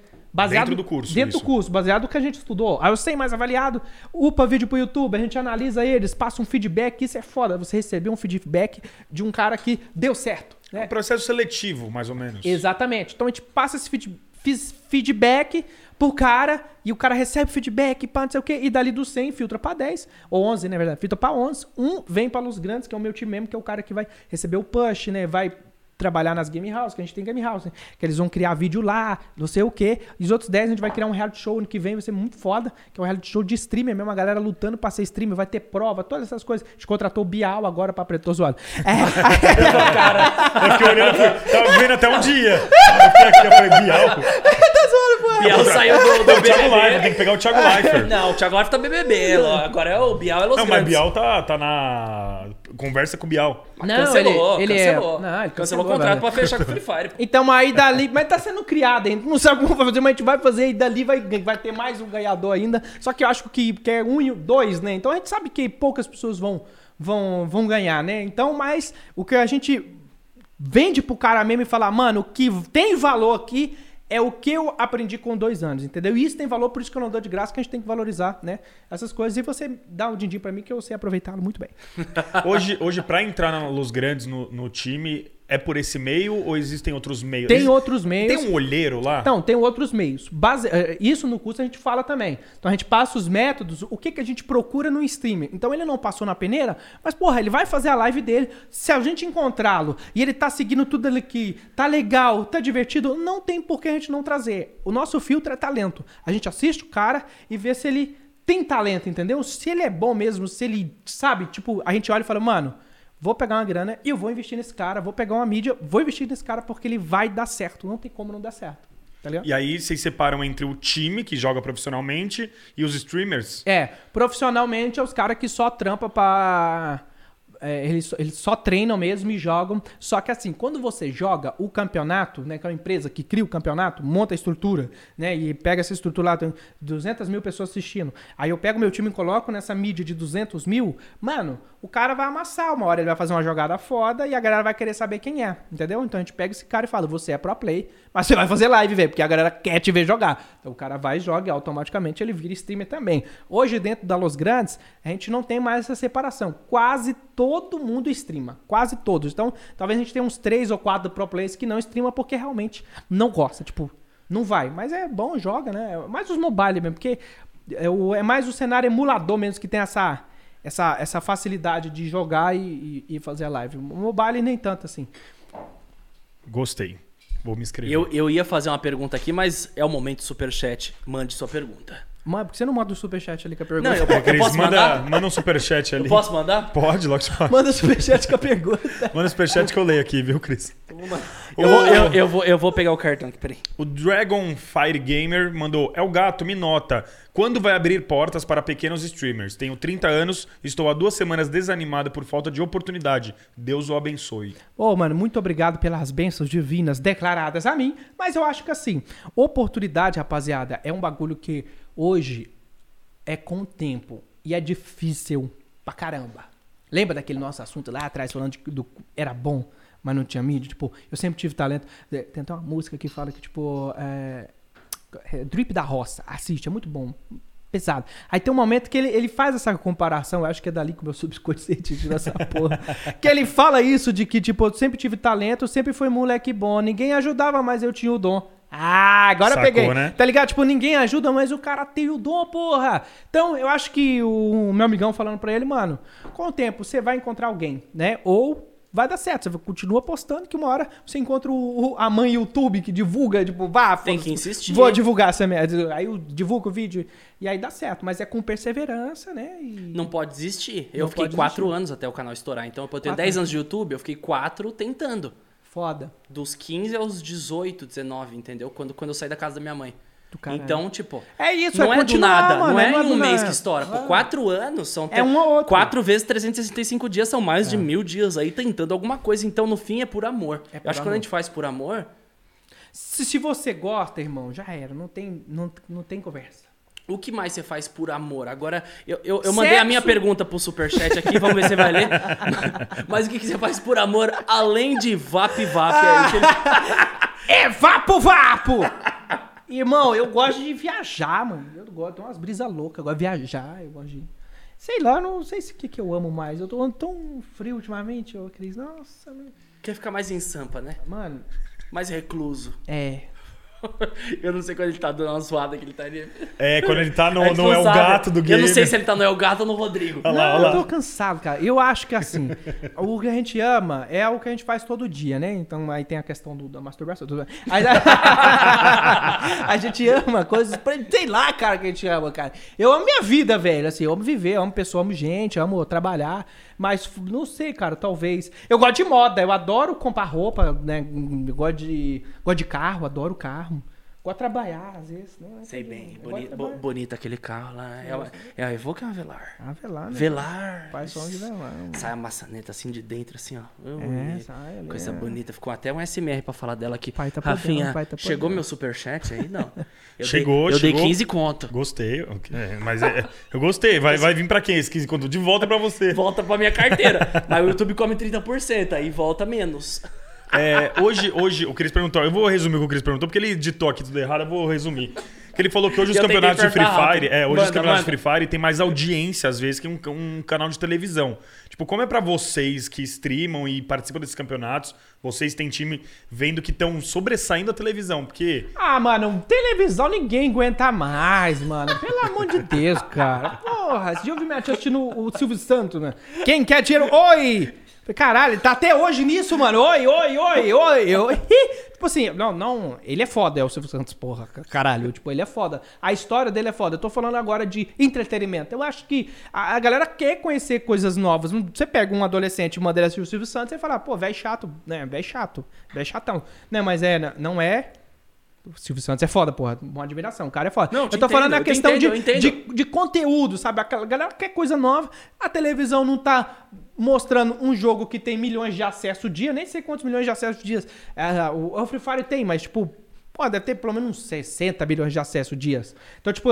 Dentro do curso, Dentro isso. do curso, baseado no que a gente estudou. Aí os 100 mais avaliado, upa vídeo pro YouTube, a gente analisa eles, passa um feedback, isso é foda, você receber um feedback de um cara que deu certo, É né? um processo seletivo, mais ou menos. Exatamente. Então a gente passa esse feedback pro cara e o cara recebe feedback, pá, não sei o quê, e dali do 100 filtra pra 10, ou 11, na verdade, filtra pra 11. Um vem para Luz Grandes, que é o meu time mesmo, que é o cara que vai receber o push, né? Vai trabalhar nas game house, que a gente tem game house, né? Que eles vão criar vídeo lá, não sei o quê. E os outros 10 a gente vai criar um reality show ano que vem, vai ser muito foda, que é um reality show de streamer mesmo, a galera lutando pra ser streamer, vai ter prova, todas essas coisas. A gente contratou o Bial agora pra preto zoado. É, Eu fiquei olhando, eu fui- tava vendo até um dia. Eu fiquei aqui, eu falei, Bial. Bial saiu do, do O Thiago Life, tem BBB. que pegar o Thiago Leifert. Não, o Thiago Life tá BBB. Agora é o Bial é Los Não, mas Grandes. Bial tá, tá na conversa com o Bial. Não, cancelou, ele- ele é- cancelou. Não, ele cancelou cancelou o contrato agora. pra fechar com o Free Fire. pô. Então aí dali, mas tá sendo criado ainda. Não sabe como fazer, mas a gente vai fazer e dali vai, vai ter mais um ganhador ainda. Só que eu acho que, que é um e dois, né? Então a gente sabe que poucas pessoas vão, vão, vão ganhar, né? Então, mas o que a gente vende pro cara mesmo e falar, mano, o que tem valor aqui é o que eu aprendi com dois anos, entendeu? E isso tem valor, por isso que eu não dou de graça, que a gente tem que valorizar, né? Essas coisas. E você dá um din-din pra mim que eu sei aproveitá-lo muito bem. Hoje, hoje pra entrar na Grandes no, no time, é por esse meio ou existem outros meios? Tem outros meios. Tem um olheiro lá? Então, tem outros meios. Base- eh, Isso no curso a gente fala também. Então a gente passa os métodos, o que, que a gente procura no streamer. Então ele não passou na peneira, mas porra, ele vai fazer a live dele. Se a gente encontrá-lo e ele tá seguindo tudo ali que tá legal, tá divertido, não tem por que a gente não trazer. O nosso filtro é talento. A gente assiste o cara e vê se ele tem talento, entendeu? Se ele é bom mesmo, se ele, sabe, tipo, a gente olha e fala, mano, Vou pegar uma grana e eu vou investir nesse cara, vou pegar uma mídia, vou investir nesse cara porque ele vai dar certo. Não tem como não dar certo. Tá? E aí vocês separam entre o time que joga profissionalmente e os streamers? É, profissionalmente é os caras que só trampa pra. É, eles, só- eles só treinam mesmo e jogam. Só que assim, quando você joga o campeonato, né? Que é uma empresa que cria o campeonato, monta a estrutura, né? E pega essa estrutura lá, tem 200 mil pessoas assistindo. Aí eu pego meu time e coloco nessa mídia de 200 mil. Mano, o cara vai amassar. Uma hora ele vai fazer uma jogada foda e a galera vai querer saber quem é, entendeu? Então a gente pega esse cara e fala: você é pro play, mas você vai fazer live, velho, porque a galera quer te ver jogar. Então o cara vai e joga e automaticamente ele vira streamer também. Hoje, dentro da Los Grandes, a gente não tem mais essa separação. Quase todo mundo streama. Quase todos. Então, talvez a gente tenha uns três ou quatro pro players que não streama porque realmente não gosta. Tipo, não vai. Mas é bom, joga, né? É mais os mobile mesmo, porque é, é mais o cenário emulador mesmo que tem essa, essa, essa facilidade de jogar e, e- e fazer a live. O mobile nem tanto assim. Gostei. Vou me inscrever. Eu, eu ia fazer uma pergunta aqui, mas é o momento superchat. Mande sua pergunta. Mano, por que você não manda o superchat ali com a pergunta? Não, eu, Ô, eu Cris, posso manda, mandar? manda um superchat ali. Eu posso mandar? Pode, logo pode. Manda o superchat com a pergunta. Manda um superchat que eu leio aqui, viu, Cris? Eu vou, eu, eu vou, eu vou pegar o cartão aqui, peraí. O Dragon Fire Gamer mandou: É o gato, me nota. Quando vai abrir portas para pequenos streamers? Tenho 30 anos, estou há duas semanas desanimado por falta de oportunidade. Deus o abençoe. Ô, mano, muito obrigado pelas bênçãos divinas declaradas a mim, mas eu acho que assim, oportunidade, rapaziada, é um bagulho que hoje é com o tempo e é difícil pra caramba. Lembra daquele nosso assunto lá atrás falando de, do era bom, mas não tinha mídia? Tipo, eu sempre tive talento. É, Tem até uma música que fala que, tipo, é, é, Drip da Roça, assiste, é muito bom. Pesado. Aí tem um momento que ele, ele faz essa comparação, eu acho que é dali que o meu subconsciente tirou essa porra. que ele fala isso de que, tipo, eu sempre tive talento, sempre fui moleque bom, ninguém ajudava, mas eu tinha o dom. Ah, agora Sacou, eu peguei. né? Tá ligado? Tipo, ninguém ajuda, mas o cara tem o dom, porra. Então, eu acho que o meu amigão falando pra ele, mano, com o tempo você vai encontrar alguém, né? Ou vai dar certo. Você continua postando que uma hora você encontra o, o- a mãe YouTube que divulga, tipo, vá, Tem que insistir. Vou divulgar essa merda. Aí eu divulgo o vídeo e aí dá certo. Mas é com perseverança, né? E... Não pode desistir. Eu Não fiquei quatro desistir. anos até o canal estourar. Então, eu tenho 10 anos de YouTube, eu fiquei quatro tentando. Foda. Dos 15 aos 18, 19, entendeu? Quando, quando eu saí da casa da minha mãe. Do caralho. Então, tipo. É isso, não é é, do nada, mano, não é é é um mês nada. que estoura. Pô, Ah. quatro anos são. É um ou outro. Quatro vezes 365 dias são mais de mil dias aí tentando alguma coisa. Então, no fim, é por amor. É eu por acho que quando amor. a gente faz por amor, Se, se você gosta, irmão, já era. Não tem, não, não tem conversa. O que mais você faz por amor? Agora, eu, eu, eu mandei a minha pergunta pro superchat aqui, vamos ver se você vai ler. Mas o que, que você faz por amor além de Vap Vap? aí, que ele- É vapo vapo! Irmão, eu gosto de viajar, mano. Eu gosto, tem umas brisas loucas. Eu gosto de viajar, eu gosto de. Sei lá, não sei se o que, que eu amo mais. Eu tô tão frio ultimamente, ô Cris. Nossa, meu- Quer ficar mais em sampa, né? mano. Mais recluso. É. Eu não sei quando ele tá dando uma zoada que ele tá ali. É, quando ele tá no, gente no não É o. Gato do game. Eu não sei se ele tá no El Gato ou no Rodrigo. Olha lá, olha lá. eu tô cansado, cara. Eu acho que assim, o que a gente ama é o que a gente faz todo dia, né? Então aí tem a questão do, da masturbação. Tudo bem. Aí- a gente ama coisas. Sei lá, cara, que a gente ama, cara. Eu amo minha vida, velho. Assim, eu amo viver, eu amo pessoa, amo gente, amo trabalhar. Mas não sei, cara, talvez. Eu gosto de moda, eu adoro comprar roupa, né? Eu gosto de, gosto de carro, adoro carro. Gosto de trabalhar, às vezes. Né? Sei bem. Eu gosto Boni, de bo- bonito aquele carro lá. É, uma- é a Evoque ou é a Velar? Ah, velar, né? Velar. Faz som de velar. mano. Sai a maçaneta assim de dentro, assim, ó. É, sai ali, Coisa é. bonita. Ficou até um SMR pra falar dela aqui. Pai tá podendo, Rafinha, pai tá chegou podendo. meu superchat aí? Não. Eu Chegou, dei, Eu chegou. dei 15 conto. Gostei. ok. É, mas é, eu gostei. Vai, vai vir pra quem esse 15 conto? De volta pra você. Volta pra minha carteira. Mas o YouTube come 30%, aí volta menos. É, hoje, hoje, o Cris perguntou. Eu vou resumir o que o Cris perguntou, porque ele ditou aqui tudo errado, eu vou resumir. Que ele falou que hoje os Eu campeonatos de Free Fire. rápido. É, hoje os Manda, campeonatos de. Free Fire tem mais audiência, às vezes, que um, um canal de televisão. Tipo, como é pra vocês que streamam e participam desses campeonatos, vocês têm time vendo que estão sobressaindo a televisão, porque. Ah, mano, televisão ninguém aguenta mais, mano. Pelo amor de Deus, cara. Porra, esse dia eu vi minha tia assistindo o Silvio Santos, né? Quem quer dinheiro? Oi! Caralho, tá até hoje nisso, mano. Oi, oi, oi, oi, oi. tipo assim, não, não, ele é foda, é o Silvio Santos, porra, caralho. Tipo, ele é foda. A história dele é foda. Eu tô falando agora de entretenimento. Eu acho que a, a galera quer conhecer coisas novas. Você pega um adolescente e manda ele assistir o Silvio Santos e fala, pô, velho chato, né? Velho chato, velho chatão. Né, mas é, não é. O Silvio Santos é foda, porra. Uma admiração. O cara é foda. Não, eu tô falando entendo, na eu te questão entendo, de, de, de conteúdo, sabe? A galera quer coisa nova. A televisão não tá mostrando um jogo que tem milhões de acessos dia. Nem sei quantos milhões de acessos dias. É, o, o Free Fire tem, mas, tipo, pô, deve ter pelo menos uns 60 milhões de acessos dias. Então, tipo,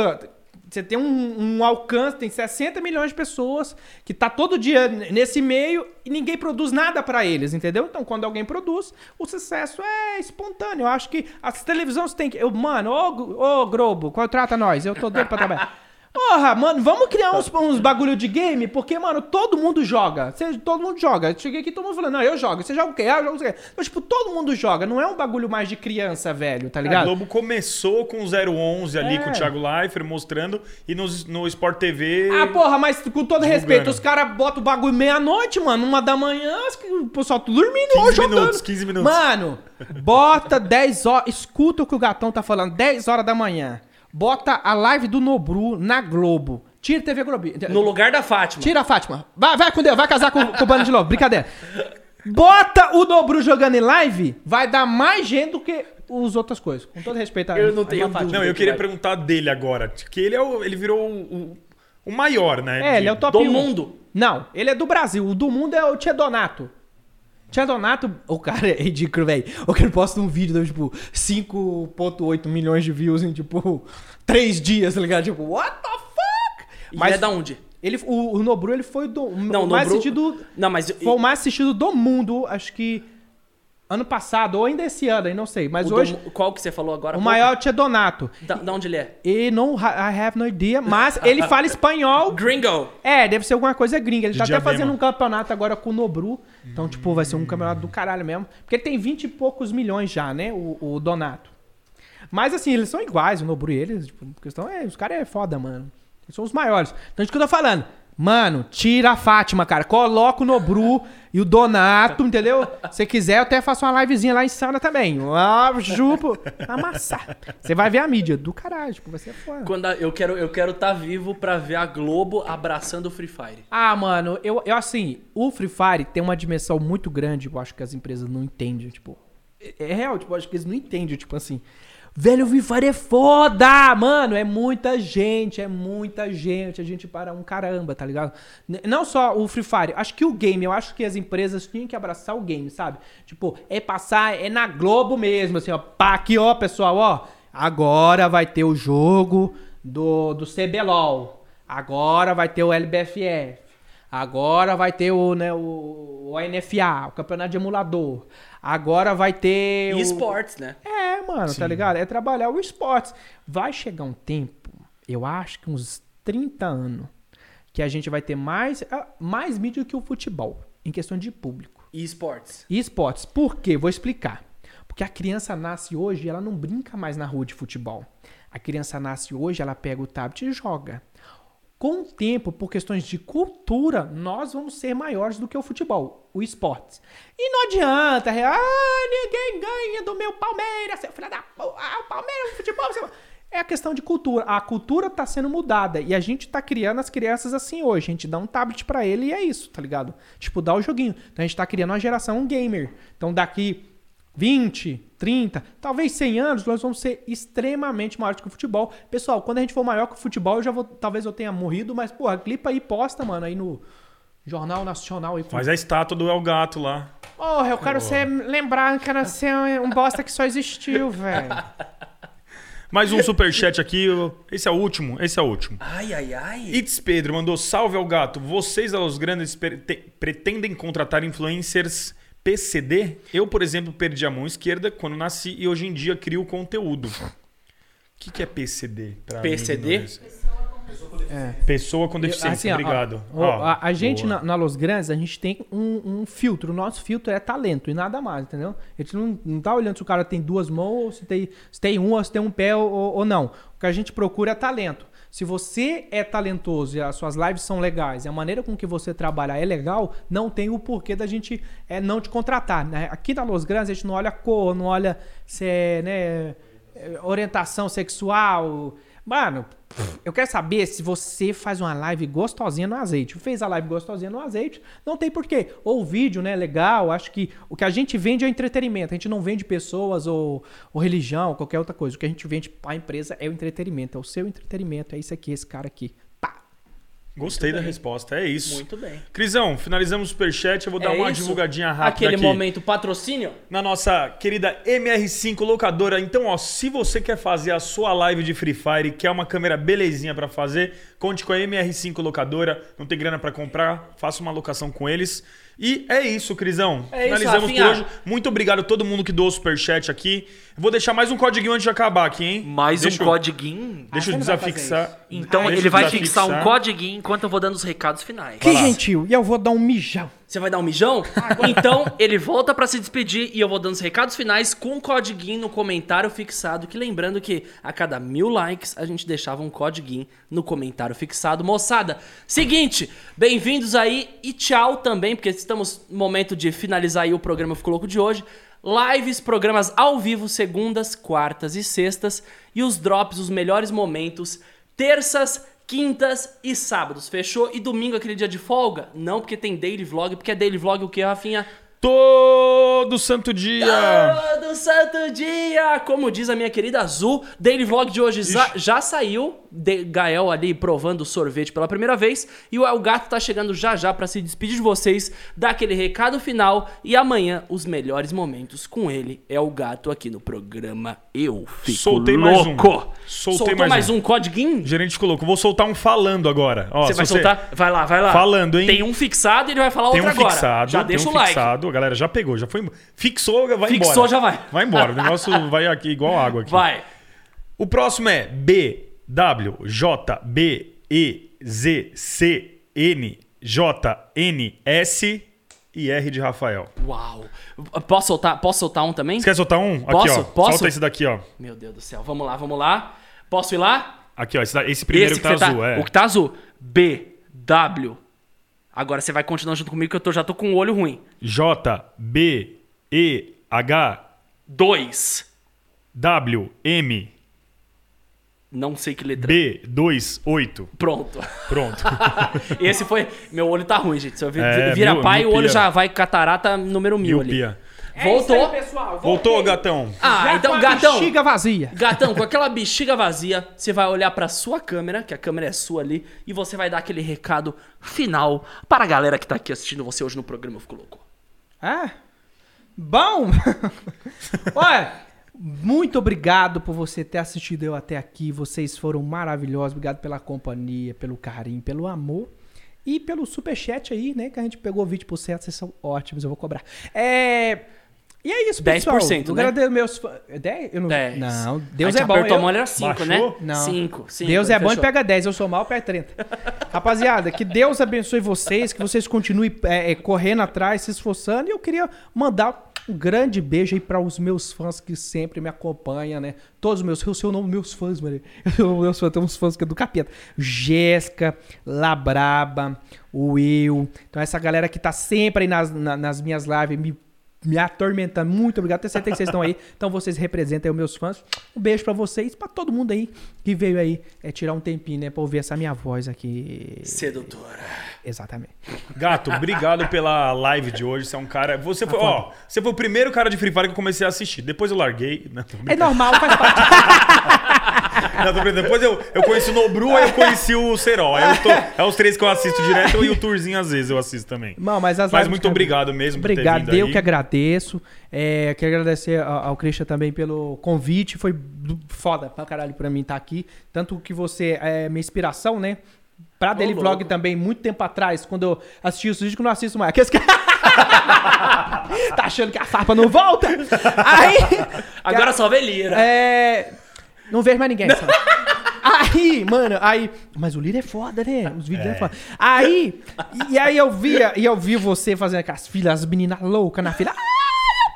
você tem um, um alcance, tem 60 milhões de pessoas que tá todo dia nesse meio e ninguém produz nada pra eles, entendeu? Então, quando alguém produz, o sucesso é espontâneo. Eu acho que as televisões têm que. Eu, mano, ô, ô Globo, contrata nós, eu tô doido pra trabalhar. Porra, mano, vamos criar uns, uns bagulho de game, porque, mano, todo mundo joga. Cê- todo mundo joga. Cheguei aqui todo mundo falando, não, eu jogo. Você joga o quê? Ah, eu jogo o quê? Então, tipo, todo mundo joga. Não é um bagulho mais de criança, velho, tá A ligado? Globo começou com o 011 ali É. com o Thiago Leifert mostrando e no, no Sport TV. Ah, porra, mas com todo Divulgando. respeito, os caras botam o bagulho meia-noite, mano, uma da manhã, o pessoal tá dormindo ou 15 jogando. minutos, 15 minutos. Mano, bota 10 horas, escuta o que o gatão tá falando, 10 horas da manhã. Bota a live do Nobru na Globo. Tira TV Globo. No lugar da Fátima. Tira a Fátima. Vai, vai com Deus, vai casar com, com o Bando de Lobo. Brincadeira. Bota o Nobru jogando em live, vai dar mais gente do que os outras coisas. Com todo respeito a Eu não a tenho Fátima. dúvida. Não, eu que queria perguntar dele agora. Que ele, é o, ele virou o, o- o maior, né? É, de- ele é o top Do 1. mundo. Não, ele é do Brasil. O do mundo é o Tia Donato. Tia Donato, o cara é ridículo, velho. O cara posta um vídeo, deu, tipo, 5.8 milhões de views em, tipo, 3 dias, tá ligado? Tipo, what the fuck? E Mas é da onde? ele, o, o Nobru, ele foi do, Não, o mais Nobru- assistido... Não, mas. Foi o mais assistido do mundo, acho que ano passado, ou ainda esse ano, aí não sei. Mas o hoje, do- qual que você falou agora? o maior é o Tia Donato. Da, da onde ele é? E não, I have no idea, mas ele fala espanhol. Gringo. É, deve ser alguma coisa gringa. Ele De tá até fazendo um campeonato agora com o Nobru. Então, tipo, vai ser um campeonato do caralho mesmo. Porque ele tem 20 e poucos milhões já, né? O, o Donato. Mas assim, eles são iguais, o Nobru e eles. Tipo, a questão é, os caras é foda, mano. Eles são os maiores. Então, isso que eu tô falando. Mano, tira a Fátima, cara. Coloca o Nobru e o Donato, entendeu? Se quiser, eu até faço uma livezinha lá em Sana também. Ah, jupo. Amassar. Você vai ver a mídia do caralho, tipo, vai ser foda. Quando a- eu quero eu quero estar vivo pra ver a Globo abraçando o Free Fire. Ah, mano, eu, eu assim, o Free Fire tem uma dimensão muito grande, eu acho que as empresas não entendem, tipo. É, é real, tipo, eu acho que eles não entendem, tipo assim. Velho, o Free Fire é foda! Mano, é muita gente, é muita gente, a gente para um caramba, tá ligado? Não só o Free Fire, acho que o game, eu acho que as empresas tinham que abraçar o game, sabe? Tipo, é passar, é na Globo mesmo, assim, ó. Pá, aqui, ó, pessoal, ó. Agora vai ter o jogo do, do CBLOL. Agora vai ter o LBFF. Agora vai ter o, né, o, o NFA, o campeonato de emulador. Agora vai ter. E o- esportes, né? Mano, tá ligado? É trabalhar o esportes. Vai chegar um tempo, eu acho que uns 30 anos, que a gente vai ter mais, ah, mais mídia que o futebol, em questão de público. E esportes. E esportes. Por quê? Vou explicar. Porque a criança nasce hoje e ela não brinca mais na rua de futebol. A criança nasce hoje, ela pega o tablet e joga. Com o tempo, por questões de cultura, nós vamos ser maiores do que o futebol, o esportes. E não adianta, ah, ninguém ganha do meu Palmeiras, seu filho da porra, ah, o Palmeiras, o futebol, seu... É a questão de cultura. A cultura tá sendo mudada e a gente tá criando as crianças assim hoje. A gente dá um tablet pra ele e é isso, tá ligado? Tipo, dá o joguinho. Então a gente tá criando uma geração gamer. Então daqui 20, 30, talvez 100 anos, nós vamos ser extremamente maiores que o futebol. Pessoal, quando a gente for maior que o futebol, eu já vou, talvez eu tenha morrido, mas, porra, clipa aí e posta, mano, aí no Jornal Nacional. Aí, com- Faz a estátua do El Gato lá. Porra, eu quero ser, lembrar, eu quero ser um bosta que só existiu, velho. Mais um superchat aqui. Esse é o último. Esse é o último. Ai, ai, ai. Itz Pedro mandou salve ao gato. Vocês, aos grandes, pre- pretendem contratar influencers PCD? Eu, por exemplo, perdi a mão esquerda quando nasci e hoje em dia crio conteúdo. O que, que é PCD? pra PCD? ignorância? Pessoa com deficiência. Assim, Obrigado. ó, Ó, a, a gente na, na Los Grandes, a gente tem um, um filtro. O nosso filtro é talento e nada mais, entendeu? A gente não, não tá olhando se o cara tem duas mãos, ou se tem, se tem uma, ou se tem um pé ou, ou não. O que a gente procura é talento. Se você é talentoso e as suas lives são legais e a maneira com que você trabalha é legal, não tem o porquê da gente é, não te contratar. Né? Aqui na Los Grandes a gente não olha cor, não olha se é, né, é, orientação sexual. Mano, eu quero saber se você faz uma live gostosinha no azeite. Fez a live gostosinha no azeite, não tem porquê. Ou o vídeo, né, legal. Acho que o que a gente vende é entretenimento. A gente não vende pessoas ou, ou religião, ou qualquer outra coisa. O que a gente vende pra empresa é o entretenimento. É o seu entretenimento. É isso aqui, esse cara aqui. Gostei da resposta. É isso. Muito bem. Crisão, finalizamos o superchat. Eu vou dar É uma isso? divulgadinha rápida Aquele aqui. momento patrocínio? na nossa querida MR5 locadora. Então, ó, se você quer fazer a sua live de Free Fire, quer uma câmera belezinha pra fazer, conte com a MR5 locadora. Não tem grana pra comprar, faça uma locação com eles. E é isso, Crisão. É isso, Finalizamos Rafinha. por hoje. Muito obrigado a todo mundo que doou o superchat aqui. Vou deixar mais um código antes de acabar aqui, hein? Mais Deixa um eu- códiguinho. Deixa eu Ah, fazer desafixar. Então Deixa ele eu vai fixar um códiguinho enquanto eu vou dando os recados finais. Que gentil. E eu vou dar um mijão. Você vai dar um mijão? então ele volta pra se despedir e eu vou dando os recados finais com um codiguinho no comentário fixado. Que lembrando que a cada mil likes a gente deixava um codiguinho no comentário fixado. Moçada, seguinte, bem-vindos aí e tchau também, porque estamos no momento de finalizar aí o programa Ficou Louco de hoje. Lives, programas ao vivo, segundas, quartas e sextas. E os drops, os melhores momentos, terças, quintas e sábados. Fechou? E domingo, aquele dia de folga? Não, porque tem daily vlog. Porque é daily vlog o que, Rafinha? Todo santo dia. Todo santo dia! Como diz a minha querida Azul, daily vlog de hoje já, já saiu. De, Gael ali provando o sorvete pela primeira vez. E o El Gato tá chegando já já pra se despedir de vocês, dar aquele recado final. E amanhã, os melhores momentos com ele. É o Gato aqui no programa Eu Fico Soltei mais um. Louco. Soltei Soltou mais mais um. um, codiguinho? O gerente colocou. Vou soltar um falando agora. Ó, Você vai soltar? Vai lá, vai lá. Falando, hein? Tem um fixado e ele vai falar Tem um outro agora. fixado, já tem deixa um o like. fixado. A galera já pegou, já foi. Fixou, vai Fixou, embora. já vai. Vai embora. O negócio vai aqui igual água aqui. Vai. O próximo é B W J B E Z C N J N S e R de Rafael. Uau. Posso soltar, posso soltar um também? Você quer soltar um? Posso? Aqui, ó. Posso? Solta esse daqui, ó. Meu Deus do céu. Vamos lá, vamos lá. Posso ir lá? Aqui, ó. Esse, esse primeiro Esse que tá você azul, é. O que tá azul. B, W. Agora você vai continuar junto comigo que eu tô- já tô com o olho ruim. J B E H 2. W M Não sei que letra. B 2 8. Pronto. Pronto. Esse foi. Meu olho tá ruim, gente. Se eu É, vira pai, o olho miopia. já vai catarata número mil ali. Miopia. Voltou. É isso aí, pessoal. Voltou, gatão. Ah, Já então, com a gatão. bexiga vazia. Gatão, com aquela bexiga vazia, você vai olhar pra sua câmera, que a câmera é sua ali, e você vai dar aquele recado final para a galera que tá aqui assistindo você hoje no programa Eu Fico Louco. É? Bom! Olha, muito obrigado por você ter assistido eu até aqui. Vocês foram maravilhosos. Obrigado pela companhia, pelo carinho, pelo amor. E pelo superchat aí, né? Que a gente pegou 20%. Vocês são ótimos, eu vou cobrar. É. E é isso, pessoal. 10%, Eu né? agradeço meus fãs. É 10? Eu não... 10. Não, Deus é bom. apertou eu- a mão, era 5, Baixou? né? Não. 5, 5. Deus é bom e pega 10, eu sou mal, pega 30. Rapaziada, que Deus abençoe vocês, que vocês continuem é, é, correndo atrás, se esforçando. E eu queria mandar um grande beijo aí para os meus fãs que sempre me acompanham, né? Todos os meus, eu sei o nome dos meus fãs, mano. Eu, meus fãs, tem uns fãs que é do capeta. Jéssica, Labraba, o Will. Então essa galera que tá sempre aí nas, na- nas minhas lives me me atormentando. Muito obrigado. Tenho certeza que vocês estão aí. Então vocês representam aí os meus fãs. Um beijo pra vocês, pra todo mundo aí que veio aí é, tirar um tempinho, né, pra ouvir essa minha voz aqui. Sedutora. Exatamente. Gato, obrigado pela live de hoje. Você é um cara. Você foi, ó, você foi o primeiro cara de Free Fire que eu comecei a assistir. Depois eu larguei. Não, É normal, faz parte. Não, tô brincando. Depois eu, eu conheci o Nobru, aí eu conheci o Serol. Aí eu tô, é os três que eu assisto direto e o Tourzinho às vezes eu assisto também. Não, mas as Mas muito que eu- obrigado mesmo Obrigado, por ter eu aí. que agradeço. É, quero agradecer ao, Christian também pelo convite. Foi foda pra caralho pra mim estar aqui. Tanto que você é minha inspiração, né? Pra Daily. Vlog também, muito tempo atrás, quando eu assisti os vídeos que eu não assisto mais. Aqueles que... tá achando que a farpa não volta? Aí. Agora só vê Lira. É. Não vejo mais ninguém. sabe? Aí, mano, aí. Mas o Lira é foda, né? Os vídeos é, foda. Aí. E aí eu via, e eu vi você fazendo com as filhas, as meninas loucas na fila.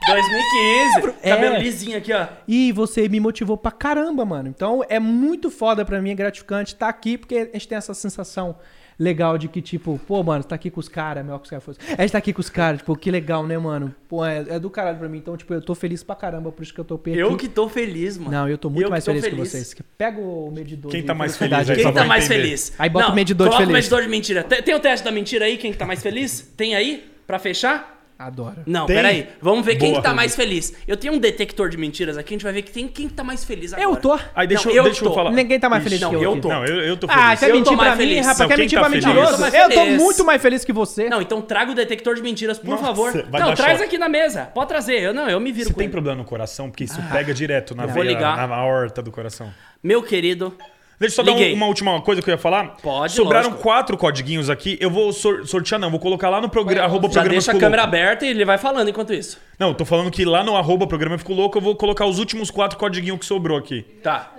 2015. É. Cabelo lisinho aqui, ó. E você me motivou pra caramba, mano. Então é muito foda pra mim, é gratificante estar aqui, porque a gente tem essa sensação legal de que, tipo, pô, mano, tá aqui com os caras, melhor que os caras fossem. A gente tá aqui com os caras, tipo, que legal, né, mano? Pô, é, é do caralho pra mim. Então, tipo, eu tô feliz pra caramba, por isso que eu tô aqui. Eu que tô feliz, mano. Não, eu tô muito Eu mais que tô feliz, que vocês. Pega o medidor. Quem de tá mais feliz aí, Quem tá mais entender. feliz? Aí bota Não, o medidor de coloca feliz. o medidor de mentira. Tem, tem o teste da mentira aí, quem que tá mais feliz? Tem aí? Pra fechar? Adoro. Não, Tem? peraí. Vamos ver quem Boa, que tá mais feliz. Eu tenho um detector de mentiras aqui, a gente vai ver que tem quem que tá mais feliz agora. Eu tô. Aí deixa, Não, eu, eu deixa eu tô. falar. Ninguém tá mais Ixi, feliz não, que eu. eu tô. Não, eu, eu tô feliz. Ah, quer Eu tô mentir mais pra mim, feliz. rapaz? Não, Quer quem mentir tá pra feliz? mentiroso? Eu tô Eu tô muito mais feliz que você. Não, então traga o detector de mentiras, por Nossa, favor. vai Não, dar traz choque. aqui na mesa. Pode trazer. Eu não, eu me viro Você tem ele. problema no coração? Porque isso pega direto na veia, na aorta do coração. Meu querido, Deixa eu só Liguei. dar um- uma última coisa que eu ia falar. Pode, Sobraram lógico. quatro codiguinhos aqui. Eu vou sor- sortear, não. Vou colocar lá no programa. Já programa deixa a câmera Louco. aberta e ele vai falando enquanto isso. Não, tô falando que lá no arroba programa Fico Louco eu vou colocar os últimos quatro codiguinhos que sobrou aqui. Tá.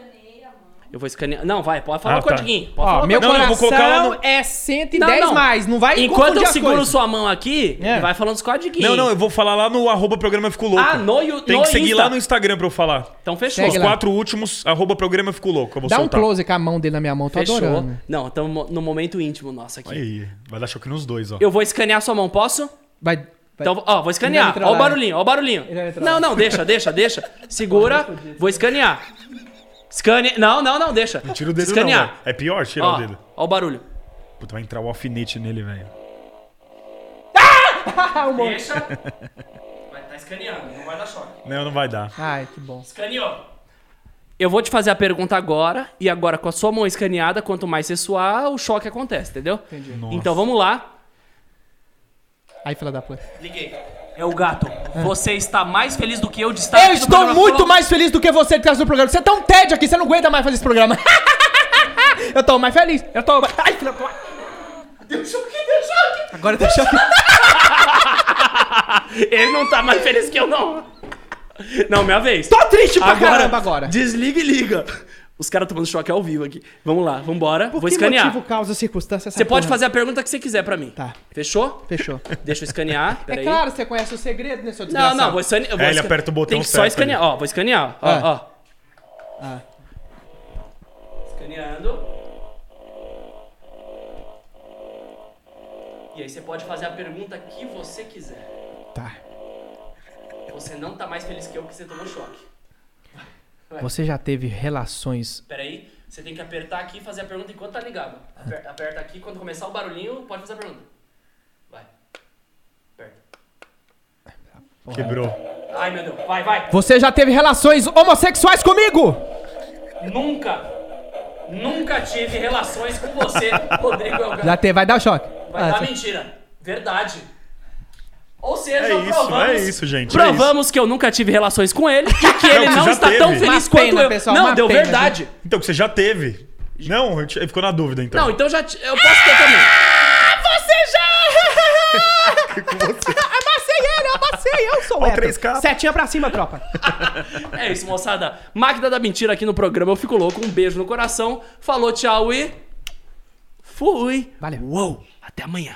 Eu vou escanear. Não, vai, pode falar Ah, o tá. codiguinho. Pode Ó, falar o meu Não, eu vou coração no- é 110 mais, não vai Enquanto eu seguro coisas. sua mão aqui, É. vai falando os codiguinhos. Não, não, eu vou falar lá no arroba programa Fico Louco. Ah, no, Yu- Tem no que seguir Insta. lá no Instagram pra eu falar. Então fechou. Os Segue lá. quatro últimos, arroba programa Fico Louco. Eu vou Dá um soltar. close com a mão dele na minha mão, tô Fechou. adorando. Não, estamos no momento íntimo nosso aqui. Aí, vai dar choque nos dois, ó. Eu vou escanear sua mão, posso? Vai, vai. Então, ó, vou escanear. Ó o barulhinho, ó o barulhinho. Não, não, deixa, deixa, deixa. Segura, vou escanear. Escane... Não, não, não, deixa. Não tira o dedo Escanear. não. É pior tirar Ó, o dedo. ó o barulho. Puta, vai entrar o alfinete nele, velho. Deixa. Vai tá escaneando, não vai dar choque. Não, não vai dar. Ai, que bom. Escaneou. Eu vou te fazer a pergunta agora, e agora com a sua mão escaneada, quanto mais você suar, o choque acontece, entendeu? Entendi. Nossa. Então vamos lá. Aí, fila da puta. Liguei. É o gato. Você está mais feliz do que eu de estar Eu aqui no estou programa muito Flow? mais feliz do que você que tá no programa. Você tá um tédio aqui, você não aguenta mais fazer esse programa. eu tô mais feliz. Eu tô mais... Ai, filha da. Deu choque, deu choque. Agora deixa eu... Ele não tá mais feliz que eu, não. Não, minha vez. Tô triste pra caramba agora. Desliga e liga. Os caras tomando choque ao vivo aqui. Vamos lá, vambora. Por Vou que escanear. motivo, causa, circunstância, essa Você pode porra? fazer a pergunta que você quiser pra mim. Tá. Fechou? Fechou. Deixa eu escanear. É Peraí. claro, você conhece o segredo, né, seu Não, desgraçado? não, vou escanear. eu vou É, ele esca- aperta o botão Tem que só certo escanear. Ó, vou escanear. Ó, Ah. ó. Ah. Escaneando. E aí você pode fazer a pergunta que você quiser. Tá. Você não tá mais feliz que eu porque você tomou choque. Você já teve relações... Peraí, você tem que apertar aqui e fazer a pergunta enquanto tá ligado. Aper- Aperta aqui, quando começar o barulhinho, pode fazer a pergunta. Vai. Aperta. Quebrou. Ai, meu Deus. Vai, vai. Você já teve relações homossexuais comigo? Nunca, nunca tive relações com você, Rodrigo Elgato. Já teve, vai dar o choque. Vai Ah, dar tá. mentira. Verdade. Ou seja, É isso, provamos, é isso, gente, é Provamos que eu nunca tive relações com ele e que ele você não já está teve. tão feliz Uma quanto pena, eu. pessoal, não, deu pena, verdade. Então, que você já teve. Não, eu te- ficou na dúvida, então. Não, então já t- eu posso ter também. Você já... amassei ele, eu amassei, eu sou o hétero. 3K. Setinha pra cima, tropa. É isso, moçada. Máquina da mentira aqui no programa. Eu fico louco. Um beijo no coração. Falou, tchau e. Fui. Valeu. Uou. Até amanhã.